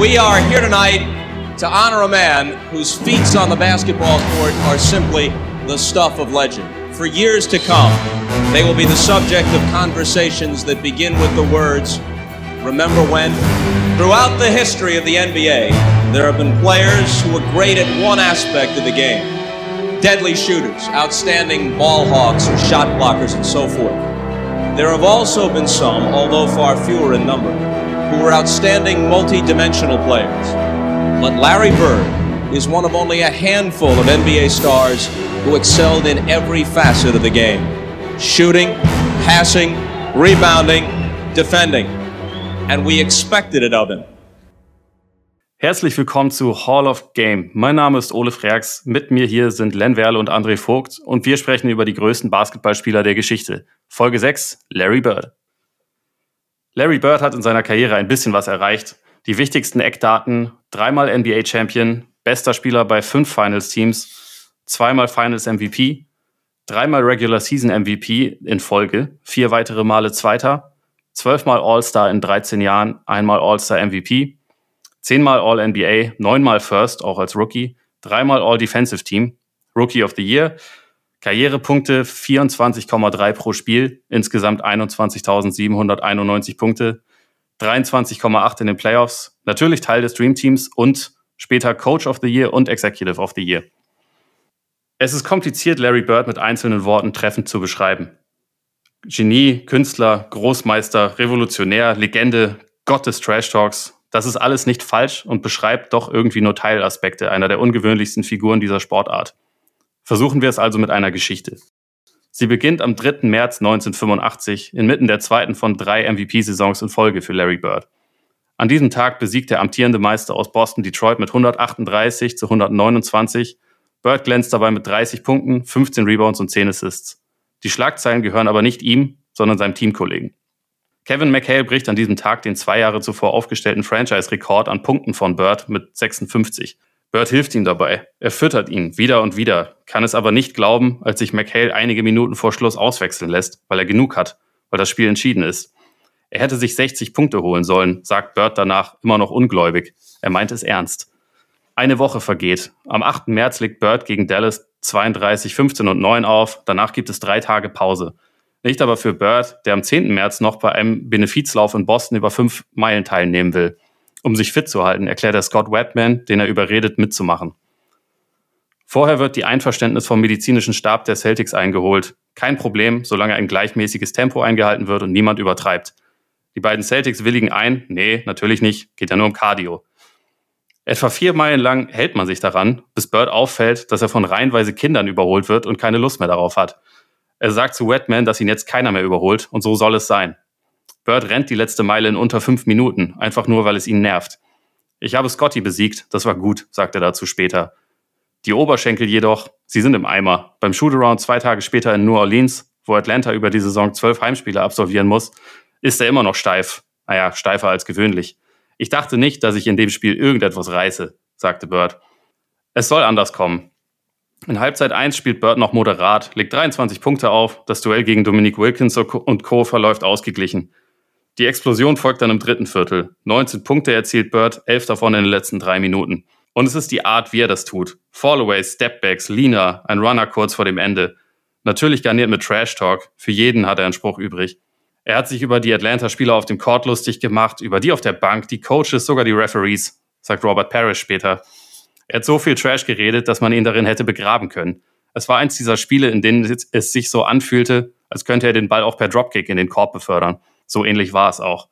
We are here tonight to honor a man whose feats on the basketball court are simply the stuff of legend. For years to come, they will be the subject of conversations that begin with the words, Remember when? Throughout the history of the NBA, there have been players who were great at one aspect of the game deadly shooters, outstanding ball hawks, and shot blockers, and so forth. There have also been some, although far fewer in number, who were outstanding multi dimensional players. But Larry Bird is one of only a handful of NBA stars who excelled in every facet of the game shooting, passing, rebounding, defending. And we expected it of him. Herzlich willkommen zu Hall of Game. Mein Name ist Ole Freaks. Mit mir hier sind Len Werle und André Vogt und wir sprechen über die größten Basketballspieler der Geschichte. Folge 6, Larry Bird. Larry Bird hat in seiner Karriere ein bisschen was erreicht. Die wichtigsten Eckdaten, dreimal NBA-Champion, bester Spieler bei fünf Finals-Teams, zweimal Finals-MVP, dreimal Regular-Season-MVP in Folge, vier weitere Male Zweiter, zwölfmal All-Star in 13 Jahren, einmal All-Star-MVP, zehnmal All-NBA, neunmal First, auch als Rookie, dreimal All-Defensive Team, Rookie of the Year, Karrierepunkte 24,3 pro Spiel, insgesamt 21.791 Punkte, 23,8 in den Playoffs, natürlich Teil des Dream Teams und später Coach of the Year und Executive of the Year. Es ist kompliziert, Larry Bird mit einzelnen Worten treffend zu beschreiben. Genie, Künstler, Großmeister, Revolutionär, Legende, Gott des Trash Talks, das ist alles nicht falsch und beschreibt doch irgendwie nur Teilaspekte einer der ungewöhnlichsten Figuren dieser Sportart. Versuchen wir es also mit einer Geschichte. Sie beginnt am 3. März 1985, inmitten der zweiten von drei MVP-Saisons in Folge für Larry Bird. An diesem Tag besiegt der amtierende Meister aus Boston Detroit mit 138 zu 129. Bird glänzt dabei mit 30 Punkten, 15 Rebounds und 10 Assists. Die Schlagzeilen gehören aber nicht ihm, sondern seinem Teamkollegen. Kevin McHale bricht an diesem Tag den zwei Jahre zuvor aufgestellten Franchise-Rekord an Punkten von Bird mit 56. Bird hilft ihm dabei. Er füttert ihn wieder und wieder, kann es aber nicht glauben, als sich McHale einige Minuten vor Schluss auswechseln lässt, weil er genug hat, weil das Spiel entschieden ist. Er hätte sich 60 Punkte holen sollen, sagt Bird danach immer noch ungläubig. Er meint es ernst. Eine Woche vergeht. Am 8. März legt Bird gegen Dallas 32, 15 und 9 auf. Danach gibt es drei Tage Pause. Nicht aber für Bird, der am 10. März noch bei einem Benefizlauf in Boston über fünf Meilen teilnehmen will. Um sich fit zu halten, erklärt er Scott Wetman, den er überredet, mitzumachen. Vorher wird die Einverständnis vom medizinischen Stab der Celtics eingeholt. Kein Problem, solange ein gleichmäßiges Tempo eingehalten wird und niemand übertreibt. Die beiden Celtics willigen ein, nee, natürlich nicht, geht ja nur um Cardio. Etwa vier Meilen lang hält man sich daran, bis Bird auffällt, dass er von reihenweise Kindern überholt wird und keine Lust mehr darauf hat. Er sagt zu Wetman, dass ihn jetzt keiner mehr überholt und so soll es sein. Bird rennt die letzte Meile in unter fünf Minuten, einfach nur, weil es ihn nervt. Ich habe Scotty besiegt, das war gut, sagt er dazu später. Die Oberschenkel jedoch, sie sind im Eimer. Beim Shootaround zwei Tage später in New Orleans, wo Atlanta über die Saison zwölf Heimspiele absolvieren muss, ist er immer noch steif. Naja, steifer als gewöhnlich. Ich dachte nicht, dass ich in dem Spiel irgendetwas reiße, sagte Bird. Es soll anders kommen. In Halbzeit 1 spielt Bird noch moderat, legt 23 Punkte auf, das Duell gegen Dominique Wilkins und Co. verläuft ausgeglichen. Die Explosion folgt dann im dritten Viertel. 19 Punkte erzielt Bird, 11 davon in den letzten drei Minuten. Und es ist die Art, wie er das tut. Fallaways, Stepbacks, Lina, ein Runner kurz vor dem Ende. Natürlich garniert mit Trash Talk. Für jeden hat er einen Spruch übrig. Er hat sich über die Atlanta-Spieler auf dem Court lustig gemacht, über die auf der Bank, die Coaches, sogar die Referees, sagt Robert Parrish später. Er hat so viel Trash geredet, dass man ihn darin hätte begraben können. Es war eins dieser Spiele, in denen es sich so anfühlte, als könnte er den Ball auch per Dropkick in den Korb befördern. So ähnlich war es auch.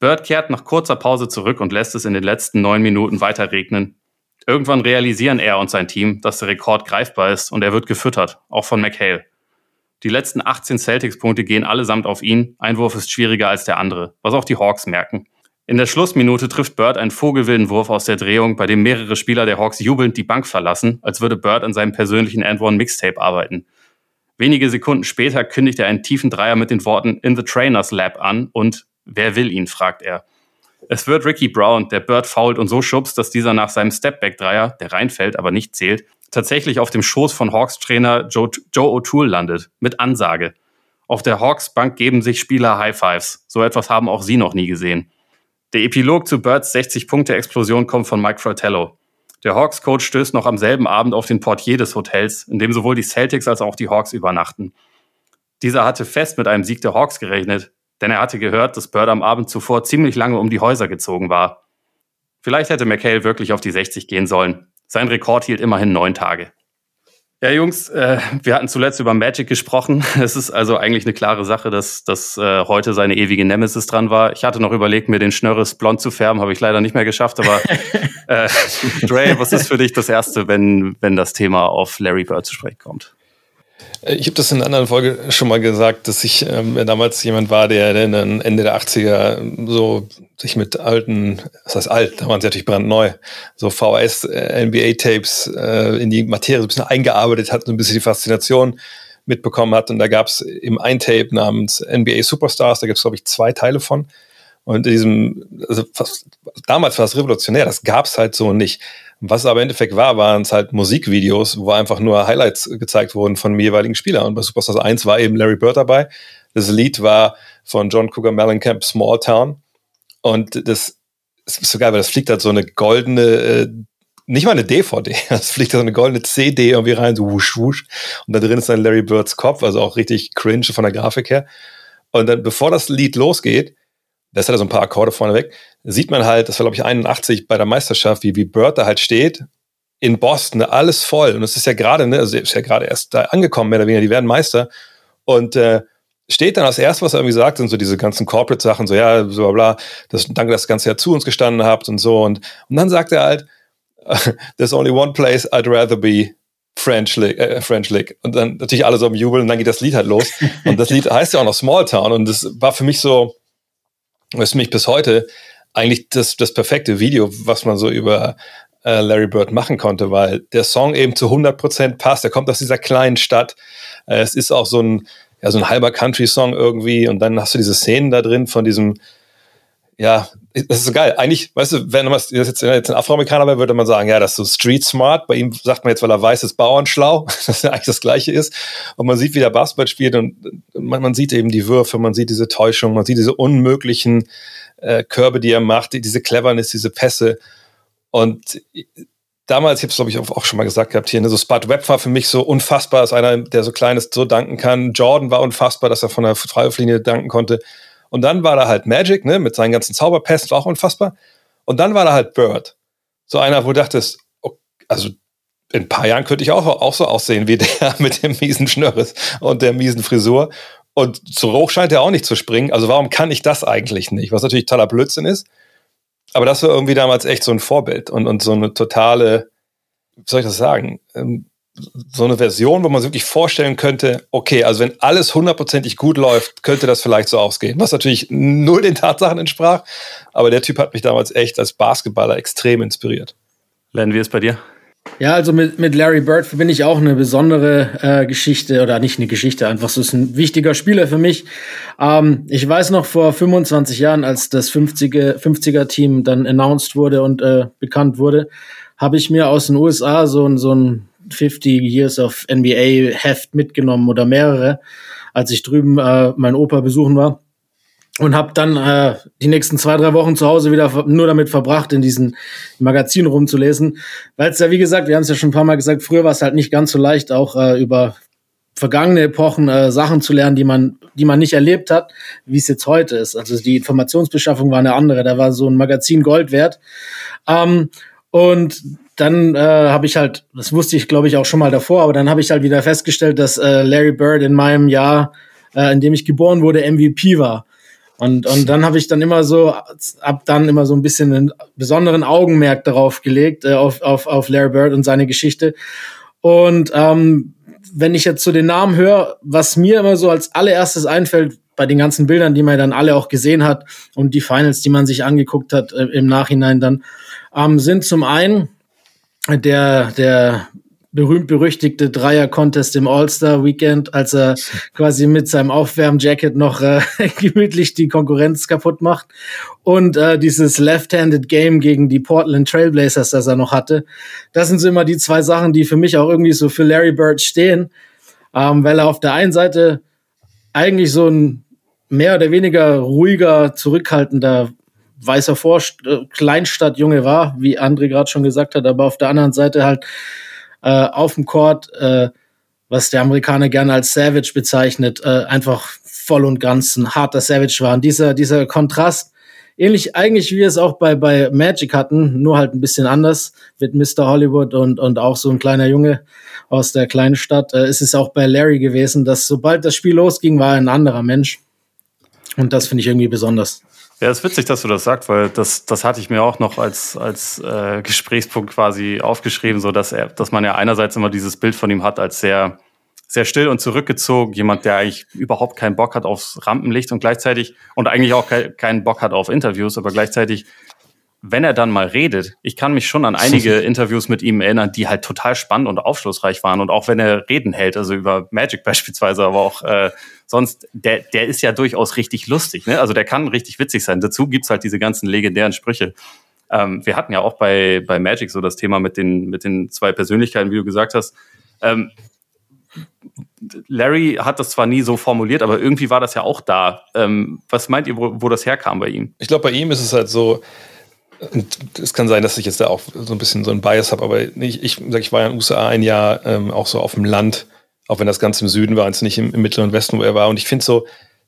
Bird kehrt nach kurzer Pause zurück und lässt es in den letzten neun Minuten weiter regnen. Irgendwann realisieren er und sein Team, dass der Rekord greifbar ist und er wird gefüttert, auch von McHale. Die letzten 18 Celtics-Punkte gehen allesamt auf ihn. Ein Wurf ist schwieriger als der andere, was auch die Hawks merken. In der Schlussminute trifft Bird einen vogelwilden Wurf aus der Drehung, bei dem mehrere Spieler der Hawks jubelnd die Bank verlassen, als würde Bird an seinem persönlichen And One Mixtape arbeiten. Wenige Sekunden später kündigt er einen tiefen Dreier mit den Worten In the Trainers Lab an und wer will ihn, fragt er. Es wird Ricky Brown, der Bird fault und so schubst, dass dieser nach seinem Stepback-Dreier, der reinfällt, aber nicht zählt, tatsächlich auf dem Schoß von Hawks-Trainer Joe, Joe O'Toole landet, mit Ansage. Auf der Hawks-Bank geben sich Spieler High Fives. So etwas haben auch sie noch nie gesehen. Der Epilog zu Birds 60-Punkte-Explosion kommt von Mike Fratello. Der Hawks-Coach stößt noch am selben Abend auf den Portier des Hotels, in dem sowohl die Celtics als auch die Hawks übernachten. Dieser hatte fest mit einem Sieg der Hawks gerechnet, denn er hatte gehört, dass Bird am Abend zuvor ziemlich lange um die Häuser gezogen war. Vielleicht hätte McHale wirklich auf die 60 gehen sollen. Sein Rekord hielt immerhin neun Tage. Ja, Jungs, äh, wir hatten zuletzt über Magic gesprochen. Es ist also eigentlich eine klare Sache, dass, dass äh, heute seine ewige Nemesis dran war. Ich hatte noch überlegt, mir den Schnörres blond zu färben, habe ich leider nicht mehr geschafft. Aber äh, Dre, was ist für dich das Erste, wenn, wenn das Thema auf Larry Bird zu sprechen kommt? Äh, ich habe das in einer anderen Folge schon mal gesagt, dass ich ähm, damals jemand war, der, dann Ende der 80er so sich mit alten, was heißt alt, da waren sie natürlich brandneu, so VHS, äh, äh, in die Materie so ein bisschen eingearbeitet hat, so ein bisschen die Faszination mitbekommen hat. Und da gab es im ein Tape namens NBA Superstars, da gibt es, glaube ich, zwei Teile von. Und in diesem, also fast, damals war es revolutionär, das gab es halt so nicht. Was aber im Endeffekt war, waren es halt Musikvideos, wo einfach nur Highlights gezeigt wurden von dem jeweiligen Spieler. Und bei Superstars 1 war eben Larry Bird dabei. Das Lied war von John Cougar Mellencamp, Small Town. Und das ist so geil, weil das fliegt halt so eine goldene, äh, nicht mal eine DVD, das fliegt so eine goldene CD irgendwie rein, so wusch, wusch. Und da drin ist dann Larry Birds Kopf, also auch richtig cringe von der Grafik her. Und dann, bevor das Lied losgeht, das hat er so ein paar Akkorde vorneweg, sieht man halt, das war glaube ich 81 bei der Meisterschaft, wie, wie Bird da halt steht, in Boston, alles voll. Und es ist ja gerade, ne, also ist ja gerade erst da angekommen, mehr oder weniger, die werden Meister. Und äh, steht dann als erstes, was er irgendwie sagt, sind so diese ganzen Corporate-Sachen, so ja, so bla bla, das, danke, dass das ganze Jahr zu uns gestanden habt und so. Und, und dann sagt er halt, there's only one place I'd rather be French Lick, äh, French Lick. Und dann natürlich alle so am Jubeln und dann geht das Lied halt los. Und das Lied heißt ja auch noch Small Town und das war für mich so, ist mich bis heute eigentlich das, das perfekte Video, was man so über äh, Larry Bird machen konnte, weil der Song eben zu 100% passt. Er kommt aus dieser kleinen Stadt. Äh, es ist auch so ein, ja, so ein halber Country-Song irgendwie und dann hast du diese Szenen da drin von diesem, ja, das ist so geil. Eigentlich, weißt du, wenn das jetzt, jetzt ein Afroamerikaner wäre, würde man sagen, ja, das ist so street smart. Bei ihm sagt man jetzt, weil er weiß, ist Bauernschlau, dass er eigentlich das Gleiche ist. Und man sieht, wie der Basketball spielt und man, man sieht eben die Würfe, man sieht diese Täuschung, man sieht diese unmöglichen äh, Körbe, die er macht, diese Cleverness, diese Pässe. Und damals, ich habe es glaube ich auch schon mal gesagt gehabt hier, ne, so Spud Webb war für mich so unfassbar, als einer, der so klein ist, so danken kann. Jordan war unfassbar, dass er von der Freiwurflinie danken konnte. Und dann war da halt Magic, ne, mit seinen ganzen Zauberpässen, war auch unfassbar. Und dann war da halt Bird. So einer, wo du dachtest, oh, also in ein paar Jahren könnte ich auch, auch so aussehen wie der mit dem miesen Schnörres und der miesen Frisur. Und zu hoch scheint er auch nicht zu springen. Also warum kann ich das eigentlich nicht? Was natürlich totaler Blödsinn ist. Aber das war irgendwie damals echt so ein Vorbild und, und so eine totale, wie soll ich das sagen, ähm, so eine Version, wo man sich wirklich vorstellen könnte, okay, also wenn alles hundertprozentig gut läuft, könnte das vielleicht so ausgehen. Was natürlich null den Tatsachen entsprach. Aber der Typ hat mich damals echt als Basketballer extrem inspiriert. Len, wie ist bei dir? Ja, also mit, mit Larry Bird verbinde ich auch eine besondere äh, Geschichte oder nicht eine Geschichte, einfach so ist ein wichtiger Spieler für mich. Ähm, ich weiß noch vor 25 Jahren, als das 50er, 50er Team dann announced wurde und äh, bekannt wurde, habe ich mir aus den USA so, ein so ein 50 Years of NBA Heft mitgenommen oder mehrere, als ich drüben äh, meinen Opa besuchen war und habe dann äh, die nächsten zwei, drei Wochen zu Hause wieder nur damit verbracht, in diesen Magazinen rumzulesen. Weil es ja, wie gesagt, wir haben es ja schon ein paar Mal gesagt, früher war es halt nicht ganz so leicht, auch äh, über vergangene Epochen äh, Sachen zu lernen, die man, die man nicht erlebt hat, wie es jetzt heute ist. Also die Informationsbeschaffung war eine andere. Da war so ein Magazin Gold wert. Ähm, und dann äh, habe ich halt, das wusste ich, glaube ich, auch schon mal davor, aber dann habe ich halt wieder festgestellt, dass äh, Larry Bird in meinem Jahr, äh, in dem ich geboren wurde, MVP war. Und, und dann habe ich dann immer so, ab dann immer so ein bisschen einen besonderen Augenmerk darauf gelegt, äh, auf, auf, auf Larry Bird und seine Geschichte. Und ähm, wenn ich jetzt so den Namen höre, was mir immer so als allererstes einfällt, bei den ganzen Bildern, die man dann alle auch gesehen hat und die Finals, die man sich angeguckt hat äh, im Nachhinein dann, ähm, sind zum einen der, der berühmt-berüchtigte Dreier-Contest im All-Star-Weekend, als er quasi mit seinem Aufwärmjacket noch äh, gemütlich die Konkurrenz kaputt macht. Und äh, dieses Left-Handed Game gegen die Portland Trailblazers, das er noch hatte. Das sind so immer die zwei Sachen, die für mich auch irgendwie so für Larry Bird stehen, ähm, weil er auf der einen Seite eigentlich so ein mehr oder weniger ruhiger, zurückhaltender weißer Vorst äh, Kleinstadtjunge war, wie André gerade schon gesagt hat, aber auf der anderen Seite halt äh, auf dem Court, äh, was der Amerikaner gerne als Savage bezeichnet, äh, einfach voll und ganz ein harter Savage war. Und dieser, dieser Kontrast, ähnlich eigentlich wie wir es auch bei, bei Magic hatten, nur halt ein bisschen anders mit Mr. Hollywood und, und auch so ein kleiner Junge aus der kleinen Stadt, äh, ist es auch bei Larry gewesen, dass sobald das Spiel losging, war er ein anderer Mensch. Und das finde ich irgendwie besonders. Ja, ist witzig, dass du das sagst, weil das, das hatte ich mir auch noch als, als äh, Gesprächspunkt quasi aufgeschrieben, so dass er, dass man ja einerseits immer dieses Bild von ihm hat als sehr, sehr still und zurückgezogen, jemand, der eigentlich überhaupt keinen Bock hat aufs Rampenlicht und gleichzeitig und eigentlich auch keinen Bock hat auf Interviews, aber gleichzeitig wenn er dann mal redet, ich kann mich schon an einige Interviews mit ihm erinnern, die halt total spannend und aufschlussreich waren. Und auch wenn er Reden hält, also über Magic beispielsweise, aber auch äh, sonst, der, der ist ja durchaus richtig lustig. Ne? Also der kann richtig witzig sein. Dazu gibt's halt diese ganzen legendären Sprüche. Ähm, wir hatten ja auch bei, bei Magic so das Thema mit den, mit den zwei Persönlichkeiten, wie du gesagt hast. Ähm, Larry hat das zwar nie so formuliert, aber irgendwie war das ja auch da. Ähm, was meint ihr, wo, wo das herkam bei ihm? Ich glaube, bei ihm ist es halt so, und es kann sein, dass ich jetzt da auch so ein bisschen so ein Bias habe, aber ich, ich, ich war ja in den USA ein Jahr ähm, auch so auf dem Land, auch wenn das Ganze im Süden war, jetzt nicht im, im Mittleren Westen, wo er war. Und ich finde so,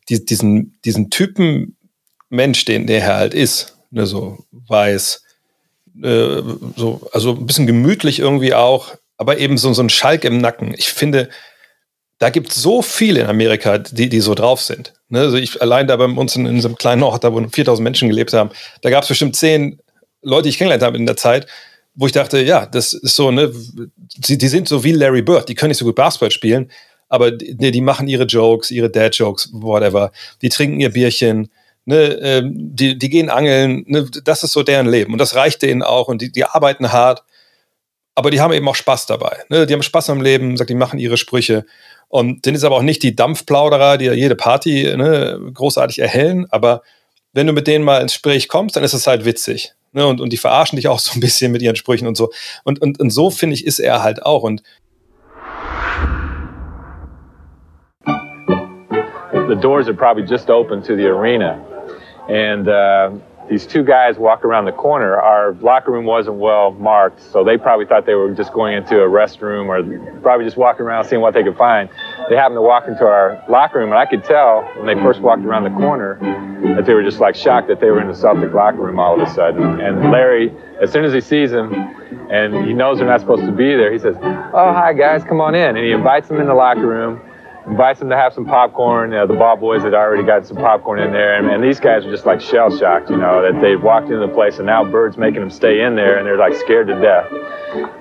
die, diesen, diesen Typen Mensch, den der Herr halt ist, ne, so weiß, äh, so, also ein bisschen gemütlich irgendwie auch, aber eben so, so ein Schalk im Nacken. Ich finde, da gibt es so viele in Amerika, die, die so drauf sind. Ne? Also ich allein da bei uns in, in so einem kleinen Ort, da wo 4000 Menschen gelebt haben, da gab es bestimmt zehn Leute, die ich kennengelernt habe in der Zeit, wo ich dachte, ja, das ist so, ne, die, die sind so wie Larry Bird, die können nicht so gut Basketball spielen, aber die, die machen ihre Jokes, ihre Dad-Jokes, whatever. Die trinken ihr Bierchen, ne, ähm, die, die gehen angeln, ne, das ist so deren Leben. Und das reicht denen auch und die, die arbeiten hart, aber die haben eben auch Spaß dabei. Ne? Die haben Spaß am Leben, sagt, die machen ihre Sprüche. Und sind jetzt aber auch nicht die Dampfplauderer, die jede Party ne, großartig erhellen, aber wenn du mit denen mal ins Gespräch kommst, dann ist es halt witzig. Ne? Und, und die verarschen dich auch so ein bisschen mit ihren Sprüchen und so. Und, und, und so, finde ich, ist er halt auch. Und The doors are probably just open to the arena. And uh, these two guys walk around the corner. Our locker room wasn't well marked, so they probably thought they were just going into a restroom or probably just walking around seeing what they could find. They happened to walk into our locker room, and I could tell when they first walked around the corner that they were just like shocked that they were in the Celtic locker room all of a sudden. And Larry, as soon as he sees them, and he knows they're not supposed to be there, he says, "Oh, hi guys, come on in," and he invites them in the locker room invites them to have some popcorn. The ball boys had already got some popcorn in there, and, and these guys were just like shell shocked, you know, that they walked into the place and now Bird's making them stay in there, and they're like scared to death.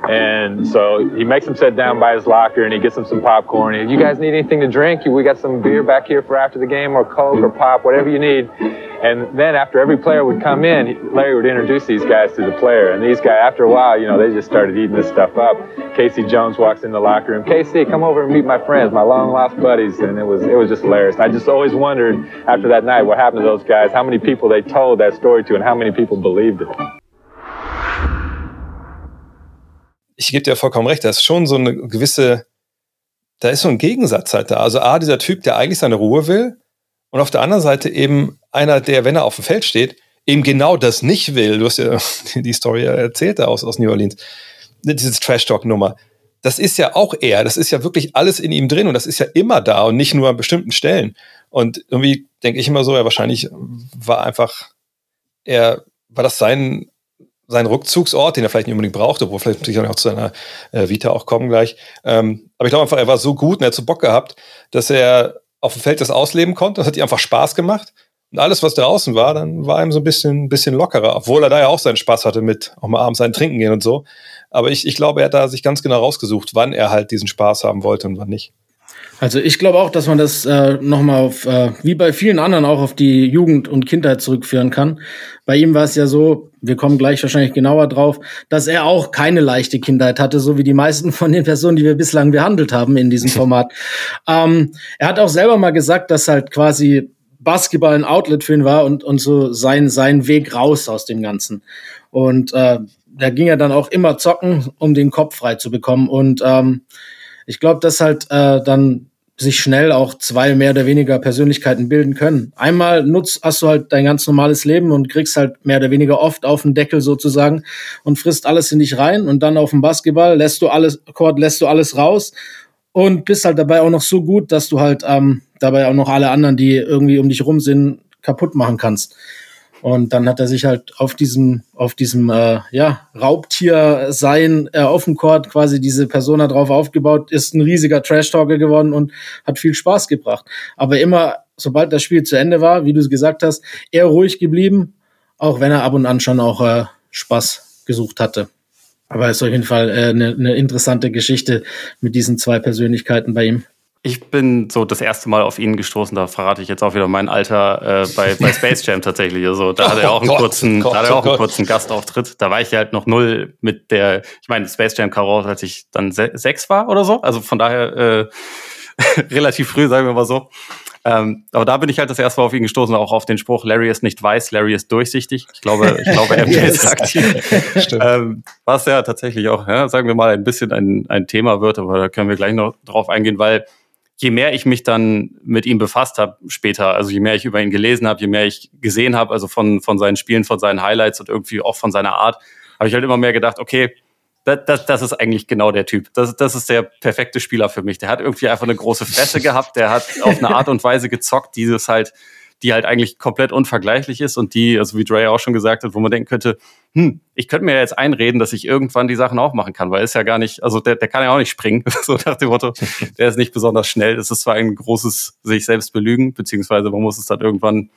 And so he makes them sit down by his locker, and he gets them some popcorn. You guys need anything to drink? We got some beer back here for after the game, or Coke, or pop, whatever you need. And then after every player would come in, Larry would introduce these guys to the player. And these guys, after a while, you know, they just started eating this stuff up. Casey Jones walks in the locker room. Casey, come over and meet my friends, my long lost buddies. And it was it was just hilarious. I just always wondered after that night what happened to those guys, how many people they told that story to, and how many people believed it. Ich gebe dir vollkommen recht, da ist schon so eine gewisse, da ist so ein Gegensatz halt da. Also A, dieser Typ, der eigentlich seine Ruhe will, und auf der anderen Seite eben einer, der, wenn er auf dem Feld steht, eben genau das nicht will. Du hast ja die Story erzählt aus, aus New Orleans. Dieses Trash-Talk-Nummer. Das ist ja auch er. Das ist ja wirklich alles in ihm drin und das ist ja immer da und nicht nur an bestimmten Stellen. Und irgendwie denke ich immer so, er wahrscheinlich war einfach, er, war das sein, sein Rückzugsort, den er vielleicht nicht unbedingt brauchte, obwohl vielleicht natürlich auch zu seiner äh, Vita auch kommen gleich. Ähm, aber ich glaube einfach, er war so gut und er hat so Bock gehabt, dass er auf dem Feld das ausleben konnte. Das hat ihm einfach Spaß gemacht. Und alles, was draußen war, dann war ihm so ein bisschen, bisschen lockerer, obwohl er da ja auch seinen Spaß hatte mit auch mal abends ein Trinken gehen und so. Aber ich, ich glaube, er hat da sich ganz genau rausgesucht, wann er halt diesen Spaß haben wollte und wann nicht. Also ich glaube auch, dass man das äh, nochmal auf, äh, wie bei vielen anderen auch auf die Jugend und Kindheit zurückführen kann. Bei ihm war es ja so, wir kommen gleich wahrscheinlich genauer drauf, dass er auch keine leichte Kindheit hatte, so wie die meisten von den Personen, die wir bislang behandelt haben in diesem Format. ähm, er hat auch selber mal gesagt, dass halt quasi Basketball ein Outlet für ihn war und, und so sein, sein Weg raus aus dem Ganzen. Und äh, da ging er dann auch immer zocken, um den Kopf frei zu bekommen. Und ähm, ich glaube, dass halt äh, dann sich schnell auch zwei mehr oder weniger Persönlichkeiten bilden können. Einmal nutzt, hast du halt dein ganz normales Leben und kriegst halt mehr oder weniger oft auf den Deckel sozusagen und frisst alles in dich rein und dann auf dem Basketball lässt du alles, Court lässt du alles raus und bist halt dabei auch noch so gut, dass du halt ähm, dabei auch noch alle anderen, die irgendwie um dich rum sind, kaputt machen kannst. Und dann hat er sich halt auf diesem, auf diesem äh, ja, Raubtier-Sein äh, auf dem Court quasi diese Persona drauf aufgebaut, ist ein riesiger Trash-Talker geworden und hat viel Spaß gebracht. Aber immer, sobald das Spiel zu Ende war, wie du es gesagt hast, eher ruhig geblieben, auch wenn er ab und an schon auch äh, Spaß gesucht hatte. Aber es ist auf jeden Fall äh, eine, eine interessante Geschichte mit diesen zwei Persönlichkeiten bei ihm. Ich bin so das erste Mal auf ihn gestoßen, da verrate ich jetzt auch wieder mein Alter äh, bei, bei Space Jam tatsächlich. Also da oh, hat er auch einen Gott, kurzen, Gott, da hat er auch einen kurzen Gastauftritt. Da war ich halt noch null mit der, ich meine, Space Jam kam raus, als ich dann se sechs war oder so. Also von daher äh, relativ früh, sagen wir mal so. Ähm, aber da bin ich halt das erste Mal auf ihn gestoßen, auch auf den Spruch, Larry ist nicht weiß, Larry ist durchsichtig. Ich glaube, ich glaube, er ist aktiv. ähm, was ja tatsächlich auch, ja, sagen wir mal, ein bisschen ein, ein Thema wird, aber da können wir gleich noch drauf eingehen, weil je mehr ich mich dann mit ihm befasst habe später, also je mehr ich über ihn gelesen habe, je mehr ich gesehen habe, also von, von seinen Spielen, von seinen Highlights und irgendwie auch von seiner Art, habe ich halt immer mehr gedacht, okay, das, das, das ist eigentlich genau der Typ. Das, das ist der perfekte Spieler für mich. Der hat irgendwie einfach eine große Fresse gehabt, der hat auf eine Art und Weise gezockt, dieses halt die halt eigentlich komplett unvergleichlich ist und die, also wie Dre auch schon gesagt hat, wo man denken könnte, hm, ich könnte mir jetzt einreden, dass ich irgendwann die Sachen auch machen kann, weil ist ja gar nicht, also der, der kann ja auch nicht springen, so nach dem Motto, der ist nicht besonders schnell. Es ist zwar ein großes sich selbst belügen, beziehungsweise man muss es dann irgendwann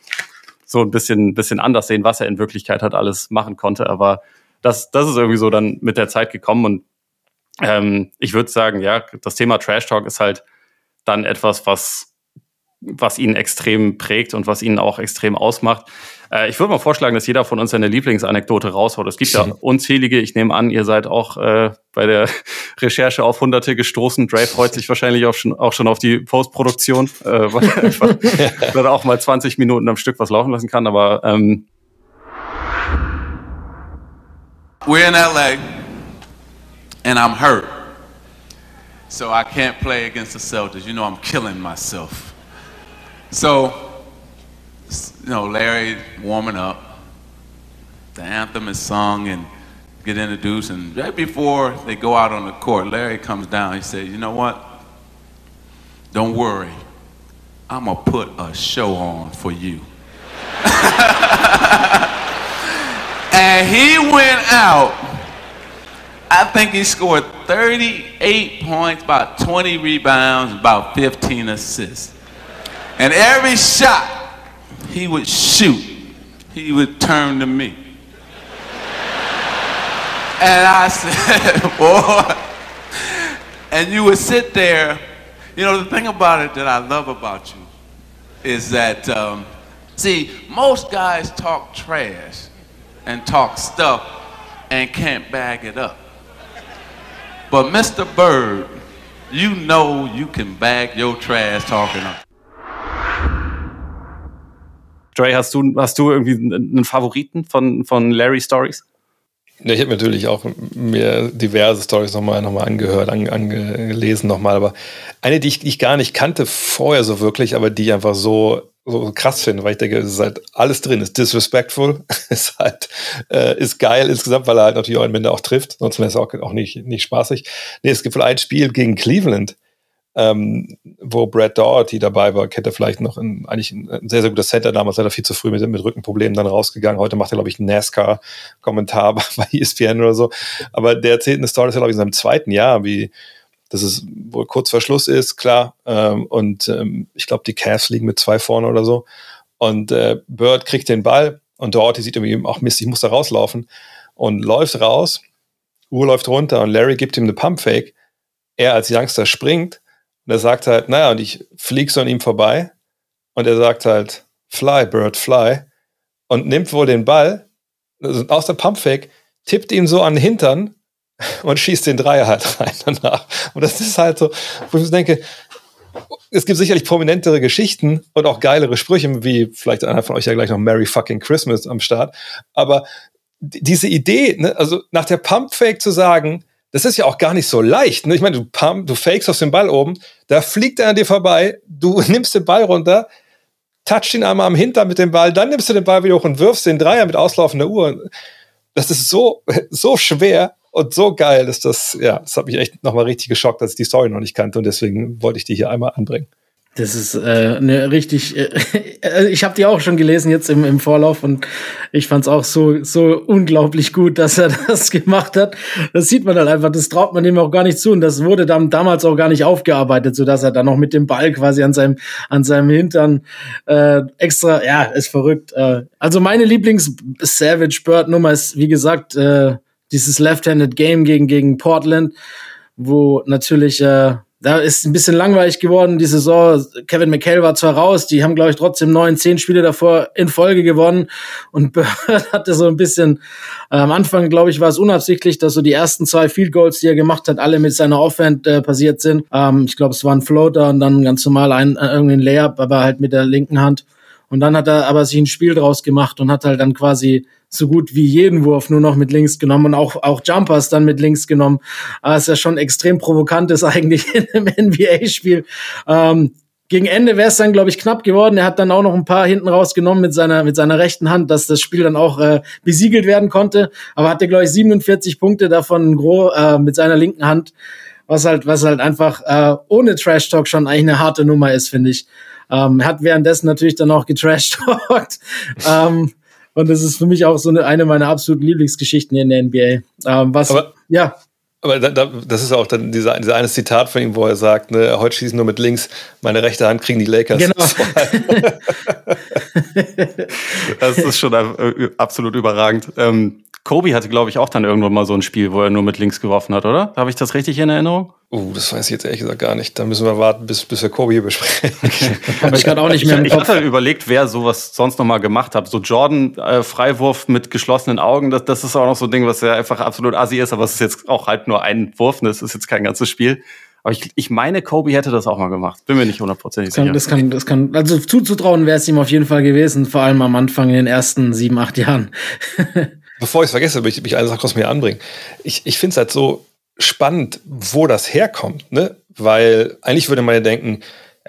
so ein bisschen, bisschen anders sehen, was er in Wirklichkeit hat alles machen konnte, aber das, das ist irgendwie so dann mit der Zeit gekommen und ähm, ich würde sagen, ja, das Thema Trash Talk ist halt dann etwas, was was ihn extrem prägt und was ihn auch extrem ausmacht. Äh, ich würde mal vorschlagen, dass jeder von uns seine Lieblingsanekdote raushaut. Es gibt ja unzählige. Ich nehme an, ihr seid auch äh, bei der Recherche auf Hunderte gestoßen. Dre freut sich wahrscheinlich auch schon, auch schon auf die Postproduktion, äh, weil er einfach weil er auch mal 20 Minuten am Stück was laufen lassen kann. Aber ähm We're in LA and I'm hurt. So I can't play against the Celtics. You know I'm killing myself. So, you know, Larry warming up, the anthem is sung and get introduced, and right before they go out on the court, Larry comes down. He says, "You know what? Don't worry, I'm gonna put a show on for you." and he went out. I think he scored 38 points, about 20 rebounds, about 15 assists. And every shot he would shoot, he would turn to me. And I said, boy, and you would sit there. You know, the thing about it that I love about you is that, um, see, most guys talk trash and talk stuff and can't bag it up. But Mr. Bird, you know you can bag your trash talking up. Dre, hast du, hast du irgendwie einen Favoriten von, von Larry Stories? Ja, ich habe natürlich auch mir diverse Stories nochmal noch mal angehört, an, angelesen nochmal, aber eine, die ich, ich gar nicht kannte vorher so wirklich, aber die ich einfach so, so krass finde, weil ich denke, es ist halt alles drin, ist disrespectful, ist halt, äh, ist geil insgesamt, weil er halt natürlich auch am Ende auch trifft, sonst wäre es auch, auch nicht, nicht spaßig. Nee, es gibt wohl ein Spiel gegen Cleveland, ähm, wo Brad Doherty dabei war, kennt er vielleicht noch ein, eigentlich ein, sehr, sehr guter Center damals, leider viel zu früh mit, mit Rückenproblemen dann rausgegangen. Heute macht er, glaube ich, einen NASCAR-Kommentar bei ESPN oder so. Aber der erzählt eine Story, glaube ich, in seinem zweiten Jahr, wie dass es wohl kurz vor Schluss ist, klar. Ähm, und ähm, ich glaube, die Cavs liegen mit zwei vorne oder so. Und äh, Bird kriegt den Ball und Doherty sieht irgendwie, ach Mist, ich muss da rauslaufen und läuft raus. Uhr läuft runter und Larry gibt ihm eine Pumpfake. Er als Youngster springt und er sagt halt, naja, und ich flieg so an ihm vorbei. Und er sagt halt, fly, Bird, fly. Und nimmt wohl den Ball also aus der Pumpfake, tippt ihm so an den Hintern und schießt den Dreier halt rein danach. Und das ist halt so, wo ich denke, es gibt sicherlich prominentere Geschichten und auch geilere Sprüche, wie vielleicht einer von euch ja gleich noch Merry fucking Christmas am Start. Aber diese Idee, ne, also nach der Pumpfake zu sagen, das ist ja auch gar nicht so leicht. Ne? Ich meine, du, pump, du fakest auf den Ball oben, da fliegt er an dir vorbei, du nimmst den Ball runter, touchst ihn einmal am Hintern mit dem Ball, dann nimmst du den Ball wieder hoch und wirfst den Dreier mit auslaufender Uhr. Das ist so, so schwer und so geil, dass das, ja, das hat mich echt nochmal richtig geschockt, dass ich die Story noch nicht kannte und deswegen wollte ich die hier einmal anbringen. Das ist äh, eine richtig. Äh, also ich habe die auch schon gelesen jetzt im, im Vorlauf und ich fand es auch so so unglaublich gut, dass er das gemacht hat. Das sieht man halt einfach. Das traut man ihm auch gar nicht zu und das wurde dann damals auch gar nicht aufgearbeitet, so dass er dann noch mit dem Ball quasi an seinem an seinem Hintern äh, extra. Ja, ist verrückt. Äh, also meine Lieblings Savage Bird Nummer ist wie gesagt äh, dieses Left-handed Game gegen gegen Portland, wo natürlich äh, da ist ein bisschen langweilig geworden die Saison. Kevin McHale war zwar raus, die haben, glaube ich, trotzdem neun, zehn Spiele davor in Folge gewonnen. Und Bird hatte so ein bisschen, äh, am Anfang, glaube ich, war es unabsichtlich, dass so die ersten zwei Field Goals, die er gemacht hat, alle mit seiner Offhand äh, passiert sind. Ähm, ich glaube, es war ein Floater und dann ganz normal ein, äh, irgendwie ein Layup, aber halt mit der linken Hand. Und dann hat er aber sich ein Spiel draus gemacht und hat halt dann quasi so gut wie jeden Wurf nur noch mit links genommen und auch, auch Jumpers dann mit links genommen. Ist ja schon extrem provokant ist eigentlich in einem NBA-Spiel. Ähm, gegen Ende wäre es dann, glaube ich, knapp geworden. Er hat dann auch noch ein paar hinten rausgenommen mit seiner, mit seiner rechten Hand, dass das Spiel dann auch äh, besiegelt werden konnte. Aber hatte, glaube ich, 47 Punkte davon gros, äh, mit seiner linken Hand, was halt, was halt einfach äh, ohne Trash Talk schon eigentlich eine harte Nummer ist, finde ich. Ähm, hat währenddessen natürlich dann auch getrash talkt. ähm, und das ist für mich auch so eine, eine meiner absoluten Lieblingsgeschichten in der NBA. Ähm, was, aber, ja. Aber da, da, das ist auch dann dieser, dieser eine Zitat von ihm, wo er sagt, ne, heute schießen nur mit links, meine rechte Hand kriegen die Lakers. Genau. das ist schon äh, absolut überragend. Ähm, Kobe hatte, glaube ich, auch dann irgendwann mal so ein Spiel, wo er nur mit links geworfen hat, oder? Habe ich das richtig in Erinnerung? Uh, das weiß ich jetzt ehrlich gesagt gar nicht. Da müssen wir warten, bis, bis wir Kobe hier besprechen. Aber ich gerade auch nicht mehr im Ich hatte überlegt, wer sowas sonst noch mal gemacht hat. So Jordan äh, Freiwurf mit geschlossenen Augen, das, das ist auch noch so ein Ding, was ja einfach absolut assi ist, aber es ist jetzt auch halt nur ein Wurf, ne? das ist jetzt kein ganzes Spiel. Aber ich, ich meine, Kobe hätte das auch mal gemacht. Bin mir nicht hundertprozentig sicher. Das kann, das kann, also zuzutrauen wäre es ihm auf jeden Fall gewesen, vor allem am Anfang in den ersten sieben, acht Jahren. bevor ich es vergesse, möchte ich eine Sache kurz mir anbringen. Ich, ich finde es halt so spannend, wo das herkommt, ne? Weil eigentlich würde man ja denken,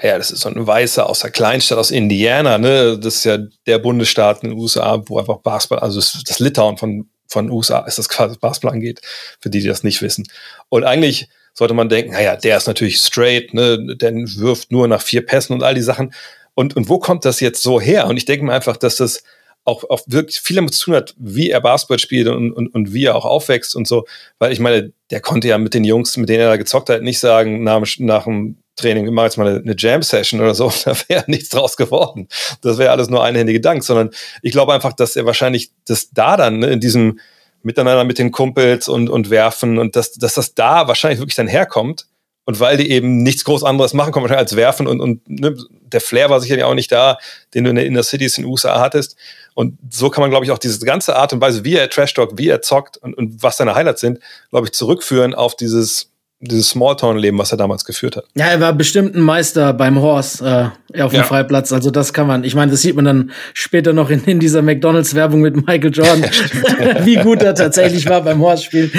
ja, das ist so ein Weißer aus der Kleinstadt aus Indiana, ne? Das ist ja der Bundesstaat in den USA, wo einfach Basketball, also das Litauen von, von USA ist das quasi Basketball angeht, für die, die das nicht wissen. Und eigentlich sollte man denken, naja, der ist natürlich straight, ne? Der wirft nur nach vier Pässen und all die Sachen. Und, und wo kommt das jetzt so her? Und ich denke mir einfach, dass das auch, auch wirklich viel damit zu tun hat, wie er Basketball spielt und, und, und wie er auch aufwächst und so. Weil ich meine, der konnte ja mit den Jungs, mit denen er da gezockt hat, nicht sagen, nach, nach dem Training, machen jetzt mal eine, eine Jam-Session oder so, da wäre nichts draus geworden. Das wäre alles nur einhändige Dank, sondern ich glaube einfach, dass er wahrscheinlich das da dann ne, in diesem Miteinander mit den Kumpels und, und werfen und dass, dass das da wahrscheinlich wirklich dann herkommt. Und weil die eben nichts groß anderes machen konnten als werfen und, und ne, der Flair war sicherlich auch nicht da, den du in der Inner Cities in den USA hattest. Und so kann man, glaube ich, auch diese ganze Art und Weise, wie er Trash Talk, wie er zockt und, und was seine Highlights sind, glaube ich, zurückführen auf dieses dieses Smalltown-Leben, was er damals geführt hat. Ja, er war bestimmt ein Meister beim Horse äh, auf dem ja. Freiplatz. Also das kann man. Ich meine, das sieht man dann später noch in, in dieser McDonalds-Werbung mit Michael Jordan, wie gut er tatsächlich war beim Horse-Spiel.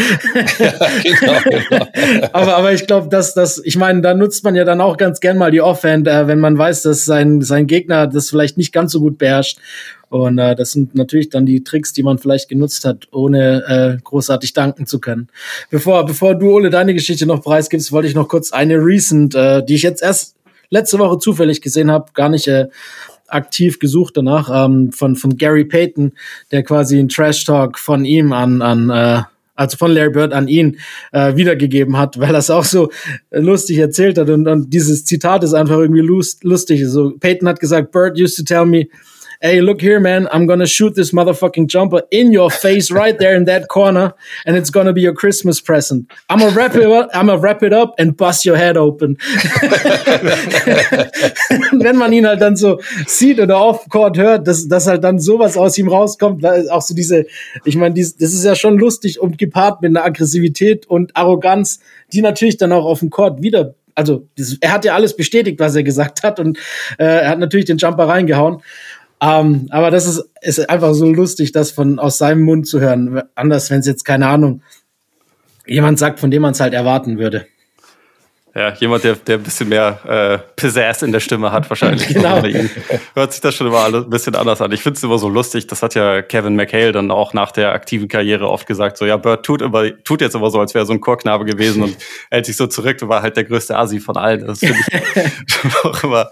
ja, genau, genau. aber, aber ich glaube, dass das, ich meine, da nutzt man ja dann auch ganz gern mal die Offhand, äh, wenn man weiß, dass sein, sein Gegner das vielleicht nicht ganz so gut beherrscht. Und äh, das sind natürlich dann die Tricks, die man vielleicht genutzt hat, ohne äh, großartig danken zu können. Bevor, bevor du, Ole, deine Geschichte noch preisgibst, wollte ich noch kurz eine Recent, äh, die ich jetzt erst letzte Woche zufällig gesehen habe, gar nicht äh, aktiv gesucht danach, ähm, von, von Gary Payton, der quasi einen Trash-Talk von ihm an, an äh, also von Larry Bird an ihn äh, wiedergegeben hat, weil er es auch so lustig erzählt hat und, und dieses Zitat ist einfach irgendwie lust, lustig. So Peyton hat gesagt, Bird used to tell me, hey, look here, man, I'm gonna shoot this motherfucking jumper in your face right there in that corner, and it's gonna be your Christmas present. I'm gonna wrap it up, I'm gonna wrap it up and bust your head open. Wenn man ihn halt dann so sieht oder off-court hört, dass, dass halt dann sowas aus ihm rauskommt, auch so diese, ich meine, das ist ja schon lustig und gepaart mit einer Aggressivität und Arroganz, die natürlich dann auch auf dem Court wieder also er hat ja alles bestätigt, was er gesagt hat und äh, er hat natürlich den Jumper reingehauen. Ähm, aber das ist, ist einfach so lustig, das von aus seinem Mund zu hören. Anders, wenn es jetzt keine Ahnung Jemand sagt, von dem man es halt erwarten würde. Ja, jemand, der, der ein bisschen mehr äh, Pizzazz in der Stimme hat, wahrscheinlich. Genau. Hört sich das schon immer ein bisschen anders an. Ich finde es immer so lustig, das hat ja Kevin McHale dann auch nach der aktiven Karriere oft gesagt, so ja, Bird tut, immer, tut jetzt immer so, als wäre so ein Chorknabe gewesen und hält sich so zurück und war halt der größte Asi von allen. Das finde ich auch immer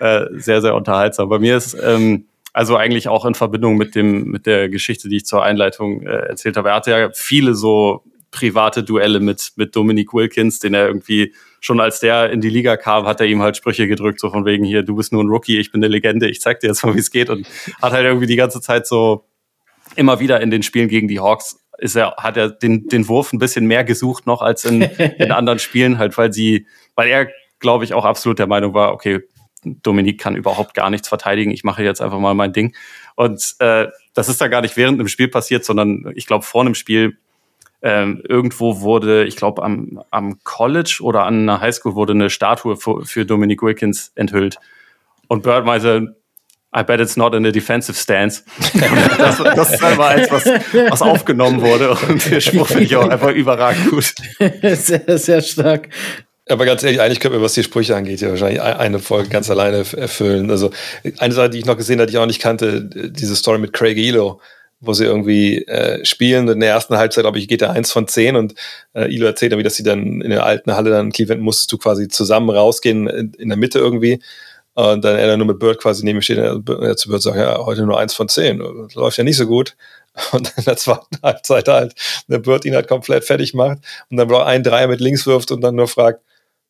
äh, sehr, sehr unterhaltsam. Bei mir ist ähm, also eigentlich auch in Verbindung mit dem mit der Geschichte, die ich zur Einleitung äh, erzählt habe. Er hatte ja viele so private Duelle mit mit Dominic Wilkins, den er irgendwie schon als der in die Liga kam, hat er ihm halt Sprüche gedrückt, so von wegen hier, du bist nur ein Rookie, ich bin eine Legende, ich zeig dir jetzt mal, wie es geht. Und hat halt irgendwie die ganze Zeit so immer wieder in den Spielen gegen die Hawks ist er, hat er den, den Wurf ein bisschen mehr gesucht noch als in, in anderen Spielen, halt, weil sie, weil er, glaube ich, auch absolut der Meinung war, okay, Dominik kann überhaupt gar nichts verteidigen, ich mache jetzt einfach mal mein Ding. Und äh, das ist da gar nicht während dem Spiel passiert, sondern ich glaube, vor einem Spiel ähm, irgendwo wurde, ich glaube, am, am College oder an einer Highschool wurde eine Statue für, für Dominic Wilkins enthüllt. Und Bird meinte, I bet it's not in a defensive stance. das, das ist einfach eins, was, was aufgenommen wurde. Und der Spruch finde ich auch einfach überragend gut. sehr, sehr stark. Aber ganz ehrlich, eigentlich könnte man, was die Sprüche angeht, ja wahrscheinlich eine Folge ganz alleine erfüllen. Also eine Sache, die ich noch gesehen hatte, die ich auch nicht kannte, diese Story mit Craig Elo, wo sie irgendwie äh, spielen. In der ersten Halbzeit, glaube ich, geht er eins von zehn und äh, Ilo erzählt irgendwie, dass sie dann in der alten Halle dann Cleveland musstest du quasi zusammen rausgehen in, in der Mitte irgendwie. Und dann er dann nur mit Bird quasi neben mir steht, er zu Bird sagt, ja, heute nur eins von zehn. Das läuft ja nicht so gut. Und in der zweiten Halbzeit halt, der Bird ihn halt komplett fertig macht und dann ein Dreier mit links wirft und dann nur fragt,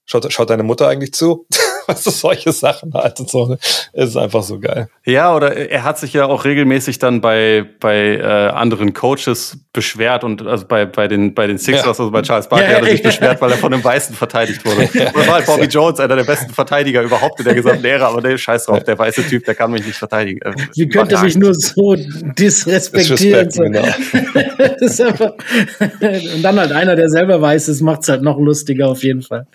schaut, schaut deine Mutter eigentlich zu? weißt du, solche Sachen halt und so. Ne? Es ist einfach so geil. Ja, oder er hat sich ja auch regelmäßig dann bei, bei äh, anderen Coaches beschwert und also bei, bei den, bei den Sixers, ja. also bei Charles Barkley ja, hat er sich ja. beschwert, weil er von einem Weißen verteidigt wurde. Und das war halt Bobby Jones, einer der besten Verteidiger überhaupt in der gesamten Ära, aber der Scheiß drauf, der weiße Typ, der kann mich nicht verteidigen. Äh, Wie könnte mich nur so disrespektieren? So. Genau. einfach, und dann halt einer, der selber weiß, das macht es halt noch lustiger auf jeden Fall.